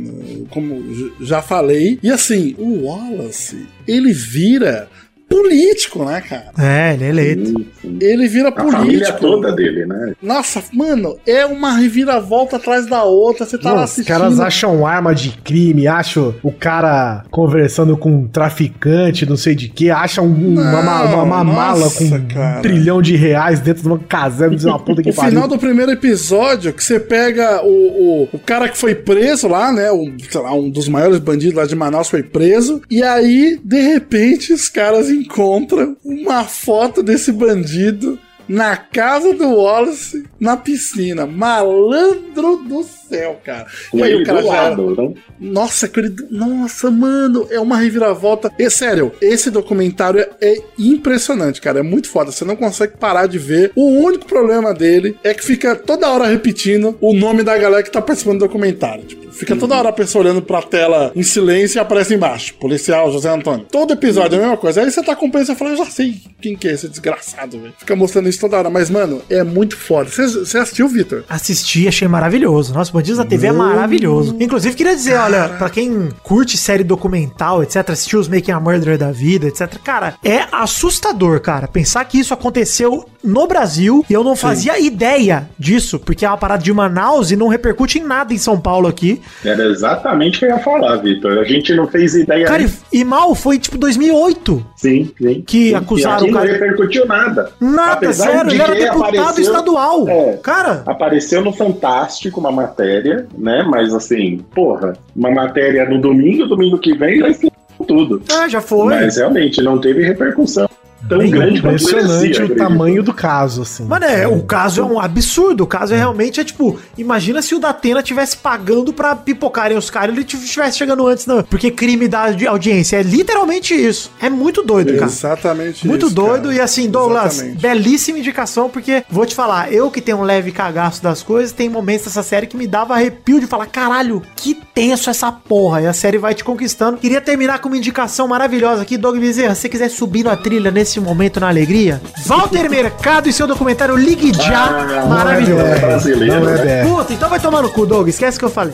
Speaker 2: Como já falei. E assim, o Wallace, ele vira político, né, cara?
Speaker 3: É, ele é eleito.
Speaker 4: Sim, sim.
Speaker 2: Ele vira
Speaker 4: A família
Speaker 2: político.
Speaker 4: toda dele, né?
Speaker 2: Nossa, mano, é uma reviravolta atrás da outra. Você tá lá
Speaker 5: Não, os
Speaker 2: assistindo.
Speaker 5: caras acham arma de crime, acham o cara conversando com um traficante, não sei de que, acham um- uma, ma- uma- uma mala com um
Speaker 2: cara.
Speaker 5: trilhão de reais dentro de uma caserna, diz uma puta que
Speaker 2: O final do primeiro episódio, que você pega o, o, o cara que foi preso lá, né? O, sei lá, um dos maiores bandidos lá de Manaus foi preso. E aí, de repente, os caras encontram uma foto desse bandido na casa do Wallace, na piscina. Malandro do céu, cara. E aí o cara já.
Speaker 4: lado, né?
Speaker 2: Nossa, aquele. Nossa, mano, é uma reviravolta. E sério, esse documentário é impressionante, cara. É muito foda. Você não consegue parar de ver. O único problema dele é que fica toda hora repetindo o nome da galera que tá participando do documentário. Tipo, fica toda hora a pessoa olhando pra tela em silêncio e aparece embaixo. Policial José Antônio. Todo episódio é a mesma coisa. Aí você tá acompanhando e fala, eu já sei quem que é esse desgraçado, velho. Fica mostrando isso toda hora. Mas, mano, é muito foda. Você, você assistiu, Vitor?
Speaker 3: Assisti, achei maravilhoso. Nossa, Bandidos da TV é maravilhoso. Inclusive, queria dizer, olha, pra quem curte série documental, etc., assistiu os Making a Murderer da vida, etc., cara, é assustador, cara. Pensar que isso aconteceu no Brasil e eu não fazia ideia disso, porque é uma parada de Manaus e não repercute em nada em São Paulo aqui.
Speaker 4: Era exatamente o que eu ia falar, Vitor. A gente não fez ideia.
Speaker 3: Cara, e, e mal foi tipo 2008.
Speaker 4: Sim, sim.
Speaker 3: Que
Speaker 4: sim.
Speaker 3: acusaram o cara-
Speaker 4: não repercutiu nada.
Speaker 3: Nada,
Speaker 4: Apesar
Speaker 3: zero. Ele era deputado
Speaker 4: apareceu-
Speaker 3: estadual.
Speaker 4: É.
Speaker 3: Cara,
Speaker 4: Apareceu no Fantástico uma matéria, né? Mas assim, porra, uma matéria no domingo, domingo que vem vai ser tudo.
Speaker 3: ah, já foi.
Speaker 4: Mas realmente não teve repercussão tão
Speaker 3: Bem
Speaker 4: grande
Speaker 5: Impressionante o tamanho do caso, assim.
Speaker 3: Mano, é, o caso é um absurdo. O caso é realmente, é tipo, imagina se o Datena tivesse pagando pra pipocarem os caras e ele estivesse chegando antes, não. Porque crime da audi- audiência. É literalmente isso. É muito doido, cara.
Speaker 2: Exatamente
Speaker 3: Muito
Speaker 2: isso,
Speaker 3: doido.
Speaker 2: cara.
Speaker 3: E assim, Douglas,
Speaker 2: Exatamente.
Speaker 3: belíssima indicação, porque vou te falar, eu que tenho um leve cagaço das coisas, tem momentos dessa série que me dava arrepio de falar, caralho, que tenso essa porra. E a série vai te conquistando. Queria terminar com uma indicação maravilhosa aqui, Doug Bezerra. Se você quiser subir na trilha nesse momento na alegria, Walter Mercado e seu documentário Ligue Já.
Speaker 4: Ah,
Speaker 3: maravilhoso.
Speaker 4: é brasileiro,
Speaker 5: Não é.
Speaker 3: Puta, então vai tomar no cu, Doug. Esquece que eu falei.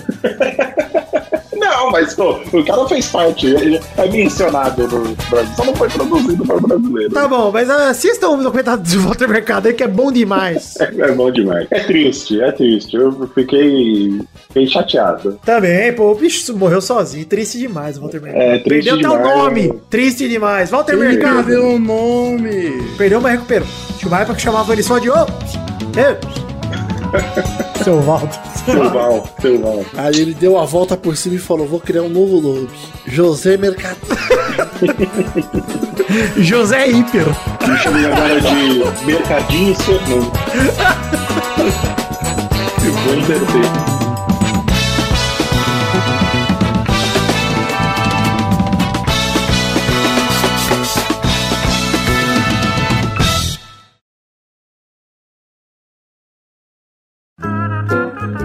Speaker 4: Não, mas pô, o cara fez parte, ele é mencionado no Brasil, só não foi produzido para brasileiro.
Speaker 3: Tá bom, mas assistam o documentário do Walter Mercado aí, que é bom demais.
Speaker 4: É bom demais. É triste, é triste. Eu fiquei, fiquei chateado.
Speaker 3: Também, pô, o bicho morreu sozinho. Triste demais, o Walter Mercado.
Speaker 4: É, triste
Speaker 3: Perdeu até o
Speaker 4: demais.
Speaker 3: nome. Triste demais. Walter
Speaker 2: Ele
Speaker 3: Mercado.
Speaker 2: perdeu o nome.
Speaker 3: Perdeu, mas recuperou. Época que chamava ele só de ô. Ei,
Speaker 5: Seu Walter.
Speaker 4: Seu Val, seu Val.
Speaker 2: Aí ele deu a volta por cima e falou: Vou criar um novo nome. José Mercado.
Speaker 3: José Hiper.
Speaker 4: Me chamei agora de Mercadinho Fernando. Eu vou inverter.